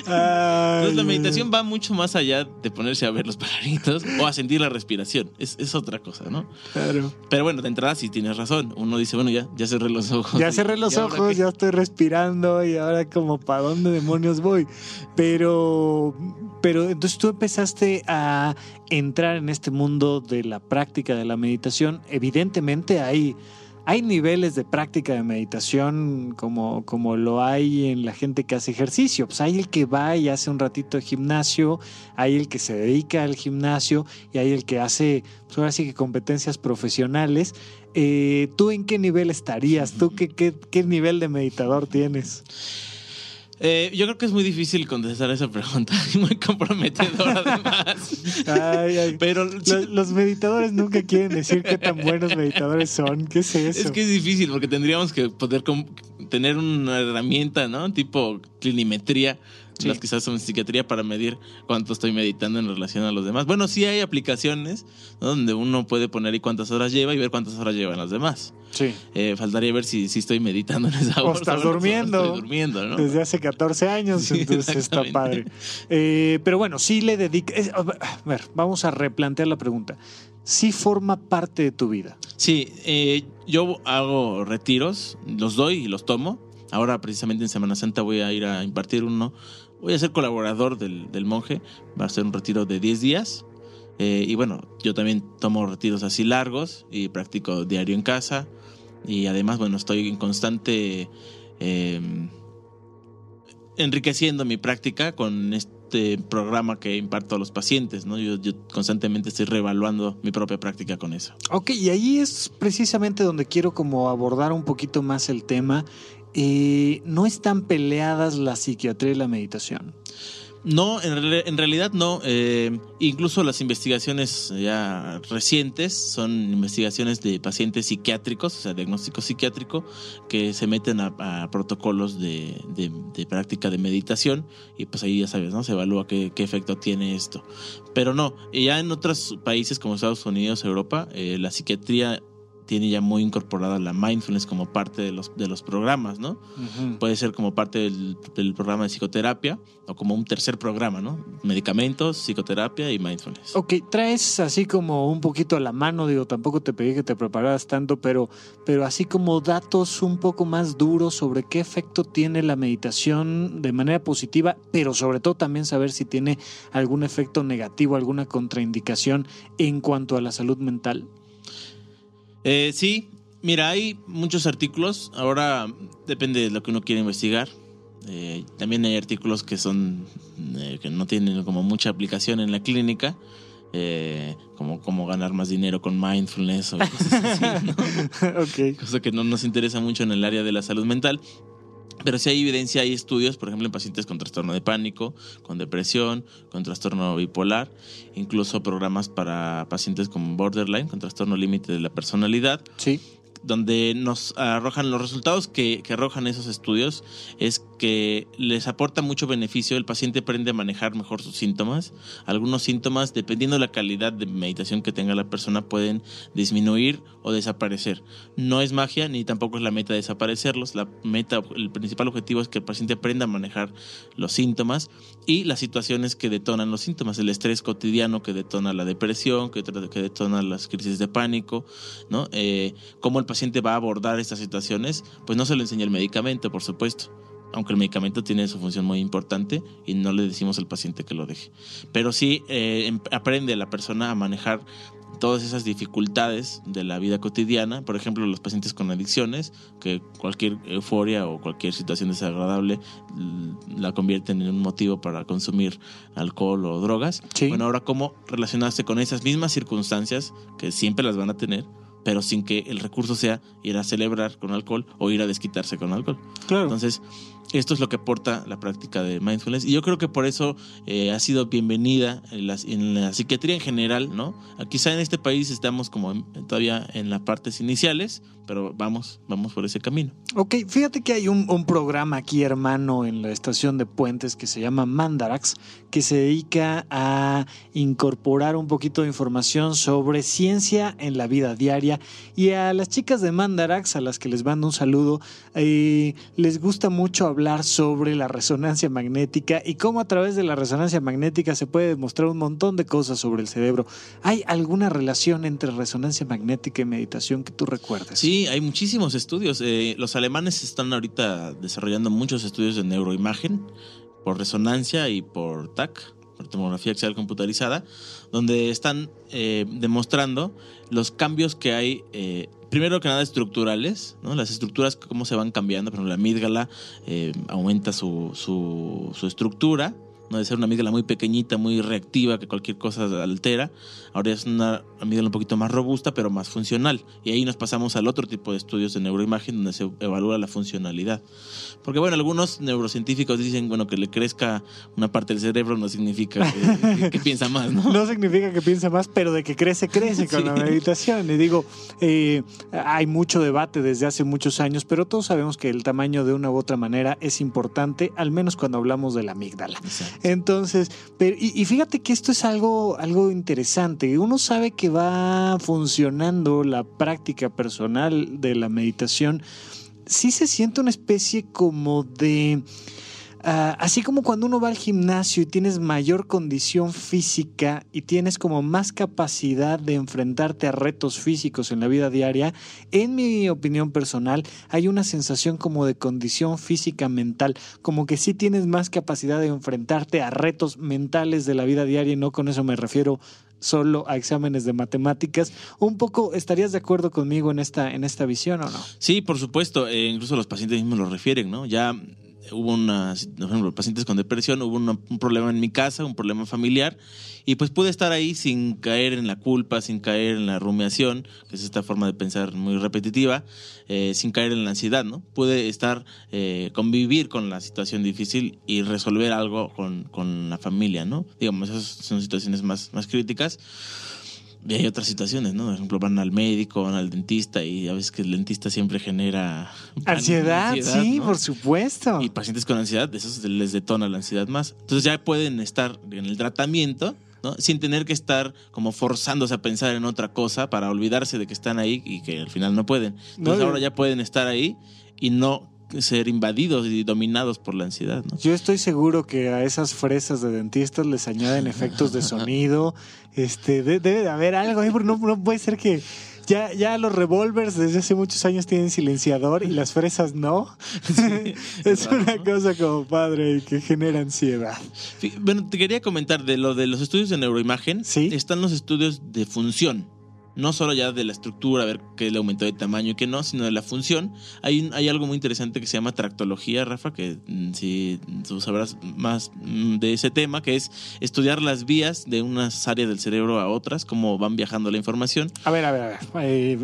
Entonces la meditación va mucho más allá de ponerse a ver los pajaritos o a sentir la respiración. Es, es otra cosa, ¿no? Claro. Pero bueno, de entrada sí tienes razón. Uno dice, bueno, ya, ya cerré los ojos. Ya ¿Y- cerré los ojos, ya estoy respirando y ahora como para dónde demonios voy. Pero, pero entonces tú empezaste a entrar en este mundo de la práctica de la meditación. Evidentemente hay, hay niveles de práctica de meditación como, como lo hay en la gente que hace ejercicio. Pues hay el que va y hace un ratito de gimnasio, hay el que se dedica al gimnasio y hay el que hace, pues ahora sí que competencias profesionales. Eh, ¿Tú en qué nivel estarías? ¿Tú qué, qué, qué nivel de meditador tienes? Eh, yo creo que es muy difícil contestar esa pregunta muy comprometedora además. Ay, ay. Pero Los, los meditadores nunca quieren decir qué tan buenos meditadores son. ¿Qué es eso? es que es difícil porque tendríamos que poder tener una herramienta, ¿no? Tipo clinimetría, Sí. las quizás son psiquiatría para medir cuánto estoy meditando en relación a los demás. Bueno, sí hay aplicaciones ¿no? donde uno puede poner ahí cuántas horas lleva y ver cuántas horas llevan las demás. Sí. Eh, faltaría ver si, si estoy meditando en esa O hora. estás o no durmiendo. Estoy durmiendo, ¿no? Desde hace 14 años, Sí, entonces está padre. Eh, pero bueno, sí le dedica. A ver, vamos a replantear la pregunta. Sí forma parte de tu vida. Sí, eh, yo hago retiros, los doy y los tomo. Ahora precisamente en Semana Santa voy a ir a impartir uno. Voy a ser colaborador del, del monje. Va a ser un retiro de 10 días. Eh, y bueno, yo también tomo retiros así largos y practico diario en casa. Y además, bueno, estoy en constante eh, enriqueciendo mi práctica con este programa que imparto a los pacientes. ¿no? Yo, yo constantemente estoy reevaluando mi propia práctica con eso. Ok, y ahí es precisamente donde quiero como abordar un poquito más el tema. Eh, no están peleadas la psiquiatría y la meditación. No, en, re- en realidad no. Eh, incluso las investigaciones ya recientes son investigaciones de pacientes psiquiátricos, o sea, diagnóstico psiquiátrico, que se meten a, protocolos de, práctica de meditación y pues ahí ya sabes, ¿no? Se evalúa qué, qué efecto tiene esto. Pero no, ya en otros países como Estados Unidos, Europa, eh, la psiquiatría tiene ya muy incorporada la mindfulness como parte de los, de los programas, ¿no? Puede ser como parte del, del programa de psicoterapia o como un tercer programa, ¿no? Medicamentos, psicoterapia y mindfulness. Ok, traes así como un poquito a la mano, digo, tampoco te pedí que te prepararas tanto, pero, pero así como datos un poco más duros sobre qué efecto tiene la meditación de manera positiva, pero sobre todo también saber si tiene algún efecto negativo, alguna contraindicación en cuanto a la salud mental. Eh, sí, mira, hay muchos artículos. Ahora depende de lo que uno quiera investigar. Eh, también hay artículos que son eh, que no tienen como mucha aplicación en la clínica. eh, como, como ganar más dinero con mindfulness o cosas así, ¿no? cosa que no nos interesa mucho en el área de la salud mental. Pero sí hay evidencia, hay estudios, por ejemplo, en pacientes con trastorno de pánico, con depresión, con trastorno bipolar, incluso programas para pacientes con borderline, con trastorno límite de la personalidad, Sí. Donde nos arrojan los resultados que, que arrojan esos estudios es que les aporta mucho beneficio. El paciente aprende a manejar mejor sus síntomas. Algunos síntomas, dependiendo de la calidad de meditación que tenga la persona, pueden disminuir o desaparecer. No es magia ni tampoco es la meta desaparecerlos. La meta, el principal objetivo es que el paciente aprenda a manejar los síntomas y las situaciones que detonan los síntomas. El estrés cotidiano que detona la depresión, que, que detona las crisis de pánico, ¿no? Eh, cómo el paciente va a abordar estas situaciones, pues no se le enseña el medicamento, por supuesto. Aunque el medicamento tiene su función muy importante y no le decimos al paciente que lo deje. Pero sí eh, em- aprende la persona a manejar todas esas dificultades de la vida cotidiana, por ejemplo, los pacientes con adicciones, que cualquier euforia o cualquier situación desagradable l- la convierten en un motivo para consumir alcohol o drogas. Sí. Bueno, ahora cómo relacionarse con esas mismas circunstancias que siempre las van a tener, pero sin que el recurso sea ir a celebrar con alcohol o ir a desquitarse con alcohol. Claro. Entonces, esto es lo que aporta la práctica de mindfulness. Y yo creo que por eso eh, ha sido bienvenida en la, psiquiatría en general, ¿no? Quizá en este país estamos como en- todavía en las partes iniciales, pero vamos, vamos por ese camino. Ok, fíjate que hay un, un programa aquí, hermano, en la estación de Puentes que se llama Mandarax, que se dedica a incorporar un poquito de información sobre ciencia en la vida diaria. Y a las chicas de Mandarax, a las que les mando un saludo, eh, les gusta mucho hablar sobre la resonancia magnética y cómo a través de la resonancia magnética se puede demostrar un montón de cosas sobre el cerebro. ¿Hay alguna relación entre resonancia magnética y meditación que tú recuerdes? Sí, hay muchísimos estudios. Eh, los alemanes están ahorita desarrollando muchos estudios de neuroimagen por resonancia y por TAC, por tomografía axial computarizada, donde están eh, demostrando los cambios que hay. eh, Primero que nada estructurales, las estructuras cómo se van cambiando, por ejemplo la amígdala eh, aumenta su, su, su estructura. De ser una amígdala muy pequeñita, muy reactiva, que cualquier cosa altera. Ahora es una amígdala un poquito más robusta, pero más funcional. Y ahí nos pasamos al otro tipo de estudios de neuroimagen donde se evalúa la funcionalidad. Porque bueno, algunos neurocientíficos dicen, bueno, que le crezca una parte del cerebro no significa que, que piensa más, ¿no? No significa que piensa más, pero de que crece, crece con Sí. la meditación. Y digo, eh, hay mucho debate desde hace muchos años, pero todos sabemos que el tamaño de una u otra manera es importante, al menos cuando hablamos de la amígdala. Exacto. Entonces, pero, y, fíjate que esto es algo, algo interesante. Uno sabe que va funcionando la práctica personal de la meditación. Sí se siente una especie como de... ah, así como cuando uno va al gimnasio y tienes mayor condición física y tienes como más capacidad de enfrentarte a retos físicos en la vida diaria, en mi opinión personal hay una sensación como de condición física mental, como que sí tienes más capacidad de enfrentarte a retos mentales de la vida diaria y no con eso me refiero solo a exámenes de matemáticas. Un poco, ¿estarías de acuerdo conmigo en esta, en esta visión o no? Sí, por supuesto. eh, incluso los pacientes mismos lo refieren, ¿no? Ya hubo una, por ejemplo, pacientes con depresión, hubo una- un problema en mi casa, un problema familiar, y pues pude estar ahí sin caer en la culpa, sin caer en la rumiación, que es esta forma de pensar muy repetitiva, eh, sin caer en la ansiedad, ¿no? Pude estar, eh, convivir con la situación difícil y resolver algo con, con la familia, ¿no? Digamos, esas son situaciones más, más críticas. Y hay otras situaciones, ¿no? Por ejemplo, van al médico, van al dentista y a veces que el dentista siempre genera... pánico, Ansiedad, sí, ¿no? por supuesto. Y pacientes con ansiedad, eso se les detona la ansiedad más. Entonces ya pueden estar en el tratamiento, ¿no? Sin tener que estar como forzándose a pensar en otra cosa para olvidarse de que están ahí y que al final no pueden. Entonces No, ahora ya pueden estar ahí y no ser invadidos y dominados por la ansiedad, ¿no? Yo estoy seguro que a esas fresas de dentistas les añaden efectos de sonido. Este, de- debe de haber algo ahí, porque no, no puede ser que ya, ya los revólveres desde hace muchos años tienen silenciador y las fresas no. es una ¿no? cosa como padre que genera ansiedad. Bueno, te quería comentar de lo de los estudios de neuroimagen. Sí. Están los estudios de función. No solo ya de la estructura, a ver qué le aumentó de tamaño y qué no, sino de la función. Hay, hay algo muy interesante que se llama tractología, Rafa, que mm, si tú sabrás más mm, de ese tema, que es estudiar las vías de unas áreas del cerebro a otras, cómo van viajando la información. A ver, a ver, a ver. Eh,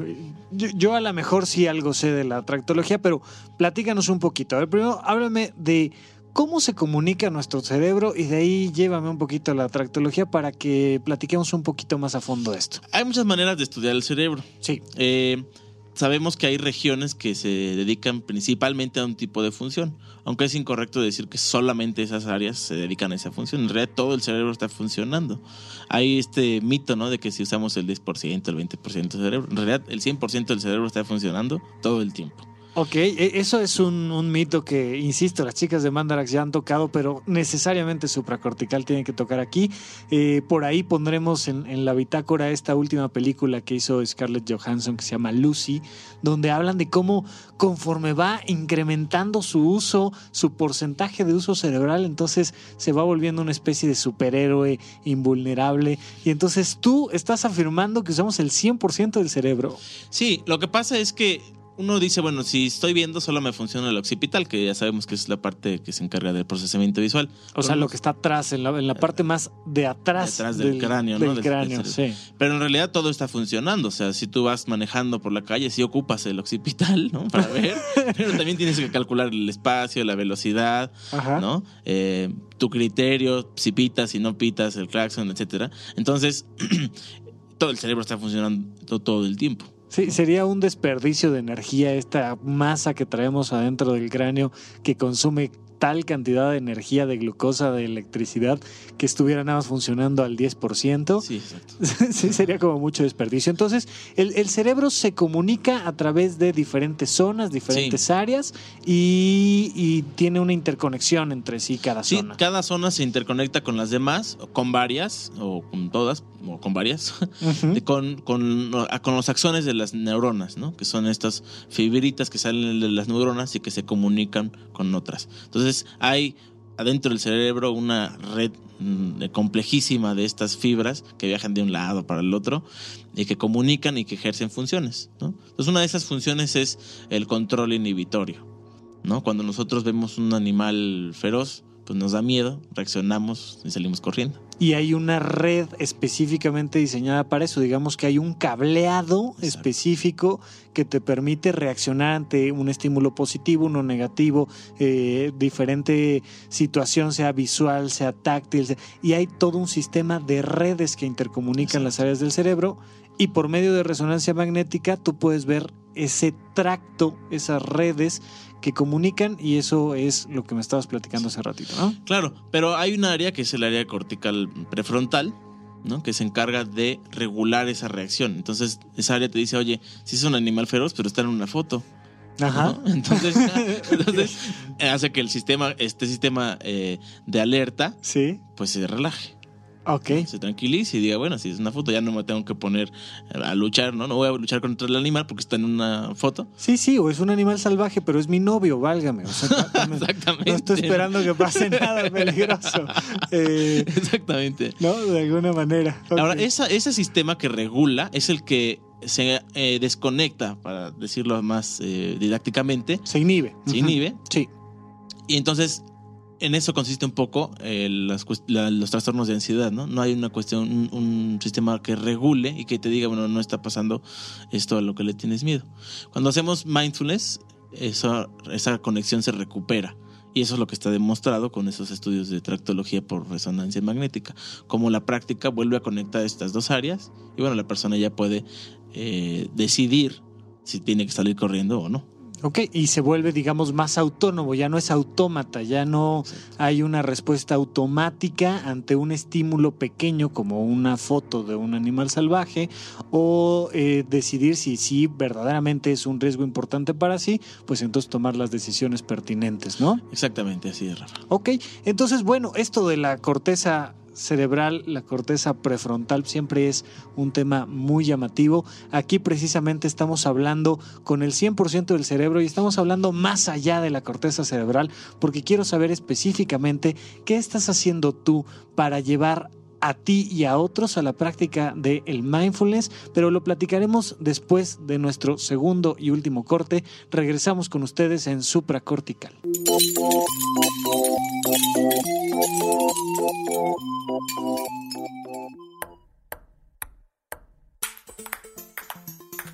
yo, yo a lo mejor sí algo sé de la tractología, pero platícanos un poquito. A ver, primero háblame de cómo se comunica nuestro cerebro y de ahí llévame un poquito a la tractología para que platiquemos un poquito más a fondo de esto. Hay muchas maneras de estudiar el cerebro. Sí. Eh, sabemos que hay regiones que se dedican principalmente a un tipo de función, aunque es incorrecto decir que solamente esas áreas se dedican a esa función. En realidad todo el cerebro está funcionando. Hay este mito, ¿no? De que si usamos el 10%, el 20% del cerebro, en realidad el 100% del cerebro está funcionando todo el tiempo. Ok, e- eso es un, mito que, insisto, las chicas de Mandarax ya han tocado, pero necesariamente supracortical tiene que tocar aquí. Eh, por ahí pondremos en, en la bitácora esta última película que hizo Scarlett Johansson que se llama Lucy, donde hablan de cómo conforme va incrementando su uso, su porcentaje de uso cerebral, entonces se va volviendo una especie de superhéroe invulnerable. Y entonces tú estás afirmando que usamos el 100% del cerebro. Sí, lo que pasa es que uno dice, bueno, si estoy viendo solo me funciona el occipital, que ya sabemos que es la parte que se encarga del procesamiento visual. O sea, lo que está atrás, en la, en la parte más de atrás, De atrás del cráneo, ¿no? Del Del- cráneo, del sí. Pero en realidad todo está funcionando. O sea, si tú vas manejando por la calle, sí ocupas el occipital, ¿no? Para ver. pero también tienes que calcular el espacio, la velocidad, Ajá. ¿no? Eh, tu criterio, si pitas, si no pitas, el claxon, etcétera. Entonces, todo el cerebro está funcionando todo el tiempo. Sí, sería un desperdicio de energía esta masa que traemos adentro del cráneo que consume tal cantidad de energía, de glucosa, de electricidad, que estuviera nada más funcionando al 10%. Sí, exacto. sí, sería como mucho desperdicio. Entonces, el, el cerebro se comunica a través de diferentes zonas, diferentes Sí. áreas y, y tiene una interconexión entre sí cada Sí, zona. cada zona se interconecta con las demás, o con varias, o con todas, o con varias. Con, con, con los axones de las neuronas, ¿no? Que son estas fibritas que salen de las neuronas y que se comunican con otras. Entonces hay adentro del cerebro una red mm, complejísima de estas fibras que viajan de un lado para el otro y que comunican y que ejercen funciones, ¿no? Entonces una de esas funciones es el control inhibitorio, ¿no? Cuando nosotros vemos un animal feroz, pues nos da miedo, reaccionamos y salimos corriendo. Y hay una red específicamente diseñada para eso. Digamos que hay un cableado Exacto. específico que te permite reaccionar ante un estímulo positivo, uno negativo, eh, diferente situación, sea visual, sea táctil. sea- y hay todo un sistema de redes que intercomunican Exacto. las áreas del cerebro. Y por medio de resonancia magnética tú puedes ver ese tracto, esas redes que comunican y eso es lo que me estabas platicando hace ratito, ¿no? Claro, pero hay un área que es el área cortical prefrontal, ¿no? Que se encarga de regular esa reacción. Entonces, esa área te dice, oye, si es un animal feroz, pero está en una foto. Ajá. ¿no? Entonces, entonces hace que el sistema, este sistema eh, de alerta, Sí. pues se relaje, Ok. se tranquilice y diga, bueno, si es una foto, ya no me tengo que poner a luchar, ¿no? No voy a luchar contra el animal porque está en una foto. Sí, sí, o es un animal salvaje, pero es mi novio, válgame. O sea, Exactamente. no estoy esperando que pase nada peligroso. Eh, Exactamente. no, de alguna manera. Ahora, esa, ese sistema que regula es el que se eh, desconecta, para decirlo más eh, didácticamente, Se inhibe. se inhibe. Sí. Y entonces, en eso consiste un poco eh, los trastornos de ansiedad, ¿no? No hay una cuestión, un, sistema que regule y que te diga, bueno, no está pasando esto a lo que le tienes miedo. Cuando hacemos mindfulness, esa, esa conexión se recupera. Y eso es lo que está demostrado con esos estudios de tractología por resonancia magnética. Como la práctica vuelve a conectar estas dos áreas y bueno, la persona ya puede eh, decidir si tiene que salir corriendo o no. Ok, y se vuelve, digamos, más autónomo, ya no es autómata, ya no hay una respuesta automática ante un estímulo pequeño como una foto de un animal salvaje o eh, decidir si sí verdaderamente es un riesgo importante para sí, pues entonces tomar las decisiones pertinentes, ¿no? Exactamente así es, Rafa. Ok, entonces bueno, esto de la corteza cerebral, la corteza prefrontal siempre es un tema muy llamativo. Aquí precisamente estamos hablando con el 100% del cerebro y estamos hablando más allá de la corteza cerebral porque quiero saber específicamente qué estás haciendo tú para llevar a ti y a otros a la práctica del el mindfulness, pero lo platicaremos después de nuestro segundo y último corte. Regresamos con ustedes en supracortical.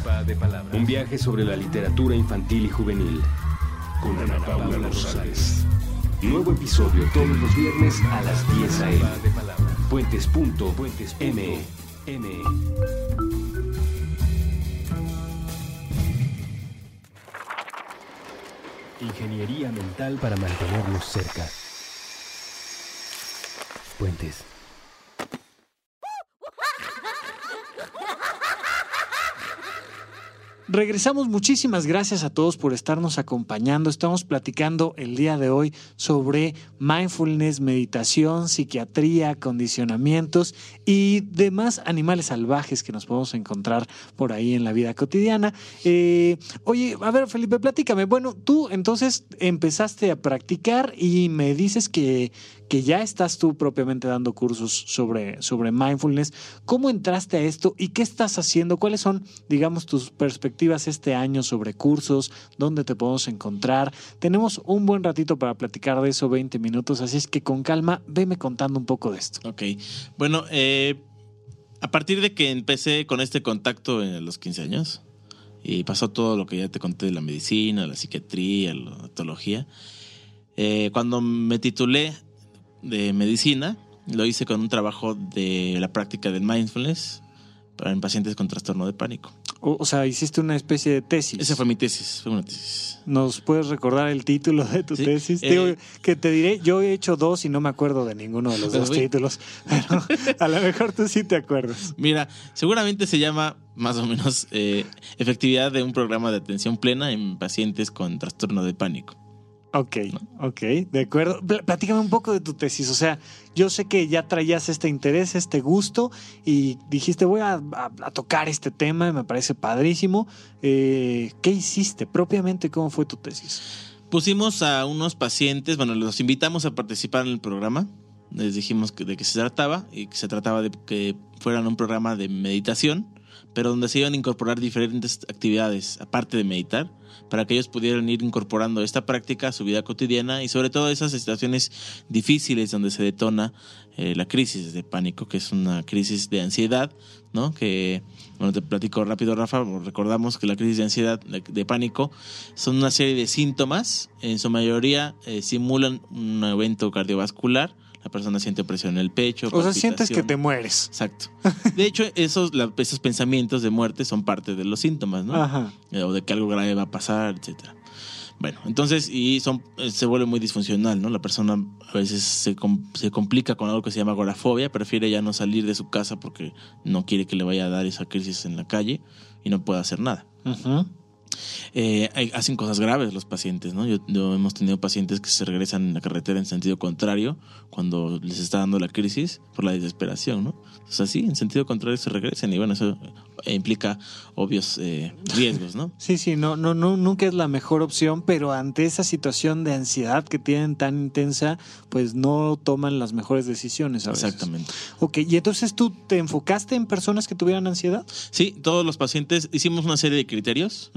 Palabras. Un viaje sobre la literatura infantil y juvenil. Con Ana Paula Rosales. Nuevo episodio todos los viernes a las 10 a.m. Puentes.me. M. Ingeniería mental para mantenernos cerca. Puentes. Regresamos, muchísimas gracias a todos por estarnos acompañando. Estamos platicando el día de hoy sobre mindfulness, meditación, psiquiatría, condicionamientos y demás animales salvajes que nos podemos encontrar por ahí en la vida cotidiana. Eh, oye, a ver, Felipe, platícame. Bueno, tú entonces empezaste a practicar y me dices que, que ya estás tú propiamente dando cursos sobre, sobre mindfulness. ¿Cómo entraste a esto y qué estás haciendo? ¿Cuáles son, digamos, tus perspectivas este año sobre cursos? ¿Dónde te podemos encontrar? Tenemos un buen ratito para platicar de eso, 20 minutos, así es que con calma, veme contando un poco de esto. Ok. Bueno, eh, a partir de que empecé con este contacto en los 15 años y pasó todo lo que ya te conté de la medicina, la psiquiatría, la etología, eh, cuando me titulé de medicina, lo hice con un trabajo de la práctica del mindfulness para en pacientes con trastorno de pánico. O, o sea, hiciste una especie de tesis. Esa fue mi tesis, fue una tesis. ¿Nos puedes recordar el título de tu Sí, tesis? eh, Digo, que te diré, yo he hecho dos y no me acuerdo de ninguno de los dos voy- títulos. Pero a lo mejor tú sí te acuerdas. Mira, seguramente se llama más o menos eh, efectividad de un programa de atención plena en pacientes con trastorno de pánico. Ok, ok, de acuerdo. Pl- platícame un poco de tu tesis. O sea, yo sé que ya traías este interés, este gusto y dijiste voy a, a- a tocar este tema y me parece padrísimo. Eh, ¿Qué hiciste propiamente? ¿Cómo fue tu tesis? Pusimos a unos pacientes, bueno, los invitamos a participar en el programa. Les dijimos que, de qué se trataba y que se trataba de que fueran un programa de meditación, pero donde se iban a incorporar diferentes actividades aparte de meditar, para que ellos pudieran ir incorporando esta práctica a su vida cotidiana y sobre todo esas situaciones difíciles donde se detona eh, la crisis de pánico, que es una crisis de ansiedad, ¿no? Que, bueno, te platico rápido, Rafa, recordamos que la crisis de ansiedad, de, pánico, son una serie de síntomas, en su mayoría eh, simulan un evento cardiovascular, la persona siente presión en el pecho. O sea, sientes que te mueres. Exacto. De hecho, esos, la- esos pensamientos de muerte son parte de los síntomas, ¿no? Ajá. Eh, o de que algo grave va a pasar, etcétera. Bueno, entonces, y son, eh, se vuelve muy disfuncional, ¿no? La persona a veces se, se complica con algo que se llama agorafobia, prefiere ya no salir de su casa porque no quiere que le vaya a dar esa crisis en la calle y no puede hacer nada. Ujú. Eh, hacen cosas graves los pacientes, ¿no? Yo, yo hemos tenido pacientes que se regresan en la carretera en sentido contrario cuando les está dando la crisis por la desesperación, ¿no? O sea, sí, en sentido contrario se regresan y bueno, eso implica obvios eh, riesgos, ¿no? Sí, sí, no, no, no, nunca es la mejor opción, pero ante esa situación de ansiedad que tienen tan intensa, pues no toman las mejores decisiones a veces. Exactamente. Ok, y entonces tú te enfocaste en personas que tuvieran ansiedad. Sí, todos los pacientes hicimos una serie de criterios.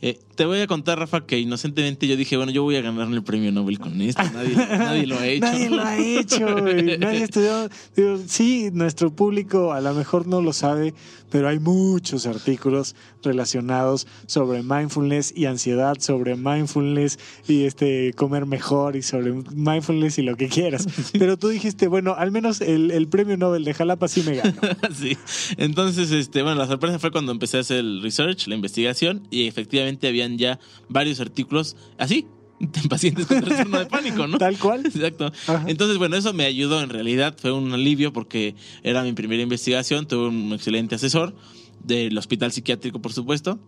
Eh, te voy a contar, Rafa, que inocentemente yo dije, bueno, yo voy a ganarme el premio Nobel con esto. Nadie, nadie lo ha hecho. Nadie lo ha hecho, güey. nadie estudió. Digo, sí, nuestro público a lo mejor no lo sabe, pero hay muchos artículos relacionados sobre mindfulness y ansiedad, sobre mindfulness y este comer mejor y sobre mindfulness y lo que quieras. Pero tú dijiste, bueno, al menos el, el premio Nobel de Jalapa sí me ganó. sí. Entonces, este, bueno, la sorpresa fue cuando empecé a hacer el research, la investigación, y efectivamente habían ya varios artículos así, en pacientes con trastorno de pánico, ¿no? Tal cual. Exacto. Ajá. Entonces, bueno, eso me ayudó en realidad, fue un alivio porque era mi primera investigación, tuve un excelente asesor del hospital psiquiátrico, por supuesto.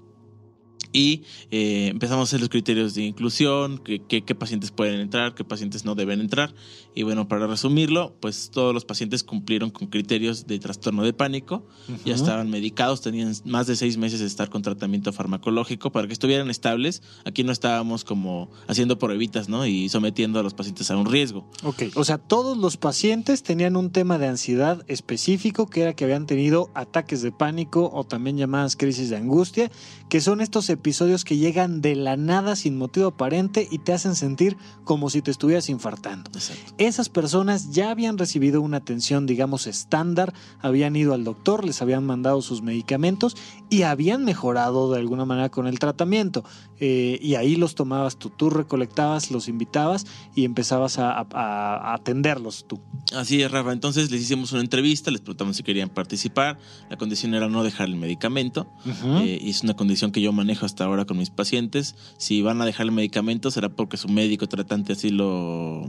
Y eh, empezamos a hacer los criterios de inclusión, qué, pacientes pueden entrar, qué pacientes no deben entrar. Y bueno, para resumirlo, pues todos los pacientes cumplieron con criterios de trastorno de pánico, ya estaban medicados, tenían más de seis meses de estar con tratamiento farmacológico para que estuvieran estables. Aquí no estábamos como haciendo pruebitas, ¿no? Y sometiendo a los pacientes a un riesgo. Ok, o sea, todos los pacientes tenían un tema de ansiedad específico, que era que habían tenido ataques de pánico o también llamadas crisis de angustia, que son estos episodios que llegan de la nada sin motivo aparente y te hacen sentir como si te estuvieras infartando. Exacto. Esas personas ya habían recibido una atención, digamos, estándar, habían ido al doctor, les habían mandado sus medicamentos y habían mejorado de alguna manera con el tratamiento. Eh, y ahí los tomabas tú, tú recolectabas, los invitabas y empezabas a, a- a atenderlos tú. Así es, Rafa. Entonces les hicimos una entrevista, les preguntamos si querían participar. La condición era no dejar el medicamento. Eh, y es una condición que yo manejo hasta ahora con mis pacientes. Si van a dejar el medicamento será porque su médico tratante así lo,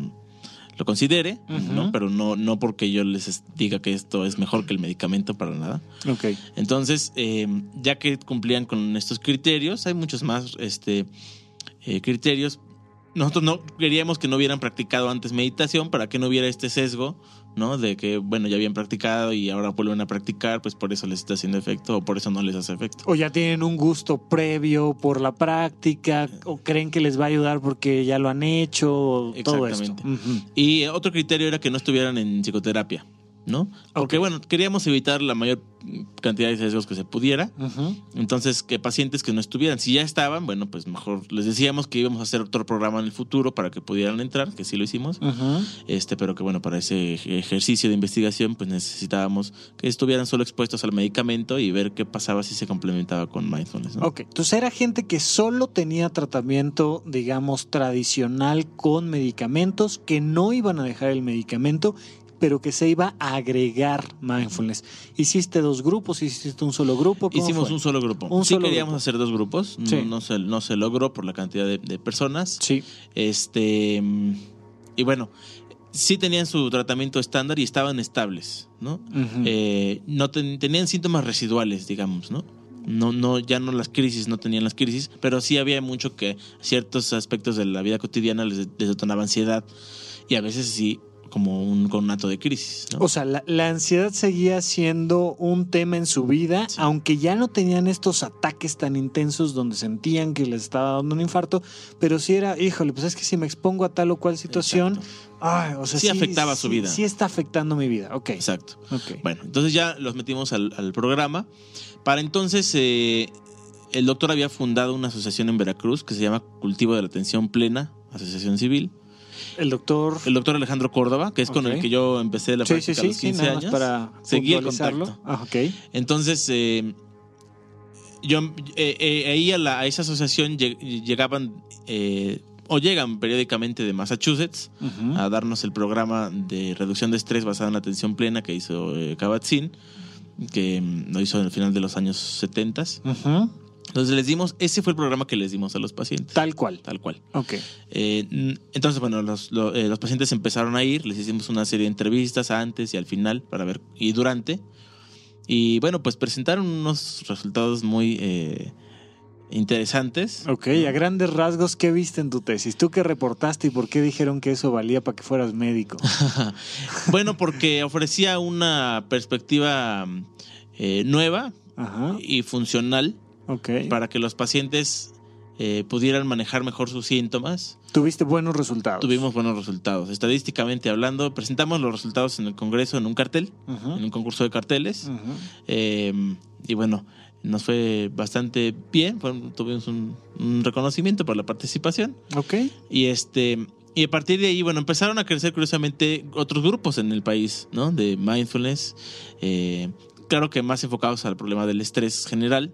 lo considere. ¿no? Pero no, no porque yo les diga que esto es mejor que el medicamento para nada. Ok. Entonces, eh, ya que cumplían con estos criterios, hay muchos más este, eh, criterios. Nosotros no queríamos que no hubieran practicado antes meditación para que no hubiera este sesgo, ¿no? De que, bueno, ya habían practicado y ahora vuelven a practicar, pues por eso les está haciendo efecto o por eso no les hace efecto. O ya tienen un gusto previo por la práctica, o creen que les va a ayudar porque ya lo han hecho, o todo esto. Exactamente. Y otro criterio era que no estuvieran en psicoterapia, ¿no? Porque, bueno, queríamos evitar la mayor cantidad de sesgos que se pudiera. Entonces, que pacientes que no estuvieran, si ya estaban, bueno, pues mejor les decíamos que íbamos a hacer otro programa en el futuro para que pudieran entrar, que sí lo hicimos. Este, pero que bueno, para ese ej- ejercicio de investigación, pues necesitábamos que estuvieran solo expuestos al medicamento y ver qué pasaba si se complementaba con mindfulness. ¿no? Ok, entonces era gente que solo tenía tratamiento, digamos, tradicional con medicamentos, que no iban a dejar el medicamento, pero que se iba a agregar mindfulness. Hiciste dos grupos, hiciste un solo grupo. ¿cómo Hicimos fue? un solo grupo. Un sí solo queríamos grupo. hacer dos grupos. No- Sí. No, se, no se logró por la cantidad de, de personas. Sí. Este. Y bueno, sí tenían su tratamiento estándar y estaban estables, ¿no? Eh, no ten- tenían síntomas residuales, digamos, ¿no? No, no, ya no las crisis, no tenían las crisis, pero sí había mucho que ciertos aspectos de la vida cotidiana les, les detonaba ansiedad y a veces sí como un conato de crisis, ¿no? O sea, la, la ansiedad seguía siendo un tema en su vida, Sí. aunque ya no tenían estos ataques tan intensos donde sentían que les estaba dando un infarto, pero sí era, híjole, pues es que si me expongo a tal o cual situación, ay, o sea, Sí afectaba su vida. Sí está afectando mi vida, ok. Exacto. ok. Bueno, entonces ya los metimos al, al programa. Para entonces, eh, el doctor había fundado una asociación en Veracruz que se llama Cultivo de la Atención Plena, Asociación Civil. El doctor... El doctor Alejandro Córdoba, que es con el que yo empecé la Sí, práctica sí, a sí, los sí, 15 nada más años. para Seguí el contacto. Ah, ok. Entonces, eh, yo eh, eh, ahí a, la- a esa asociación lleg- llegaban eh, o llegan periódicamente de Massachusetts a darnos el programa de reducción de estrés basado en la atención plena que hizo Kabat-Zinn, que mm, lo hizo en el final de los años 70. Ujú. Entonces les dimos, ese fue el programa que les dimos a los pacientes. Tal cual. Tal cual. Ok. Eh, entonces, bueno, los, lo- eh, los pacientes empezaron a ir, les hicimos una serie de entrevistas antes y al final para ver, y durante. Y bueno, pues presentaron unos resultados muy eh, interesantes. Ok, a grandes rasgos, ¿qué viste en tu tesis? ¿Tú qué reportaste y por qué dijeron que eso valía para que fueras médico? bueno, porque ofrecía una perspectiva nueva Ajá, y funcional ok. para que los pacientes eh, pudieran manejar mejor sus síntomas. Tuviste buenos resultados. Tuvimos buenos resultados. Estadísticamente hablando, presentamos los resultados en el Congreso en un cartel, en un concurso de carteles. Eh, y bueno, nos fue bastante bien. Fue- tuvimos un, un reconocimiento por la participación. Ok. Y este. Y a partir de ahí, bueno, empezaron a crecer curiosamente otros grupos en el país, ¿no? De mindfulness. eh, claro que más enfocados al problema del estrés general.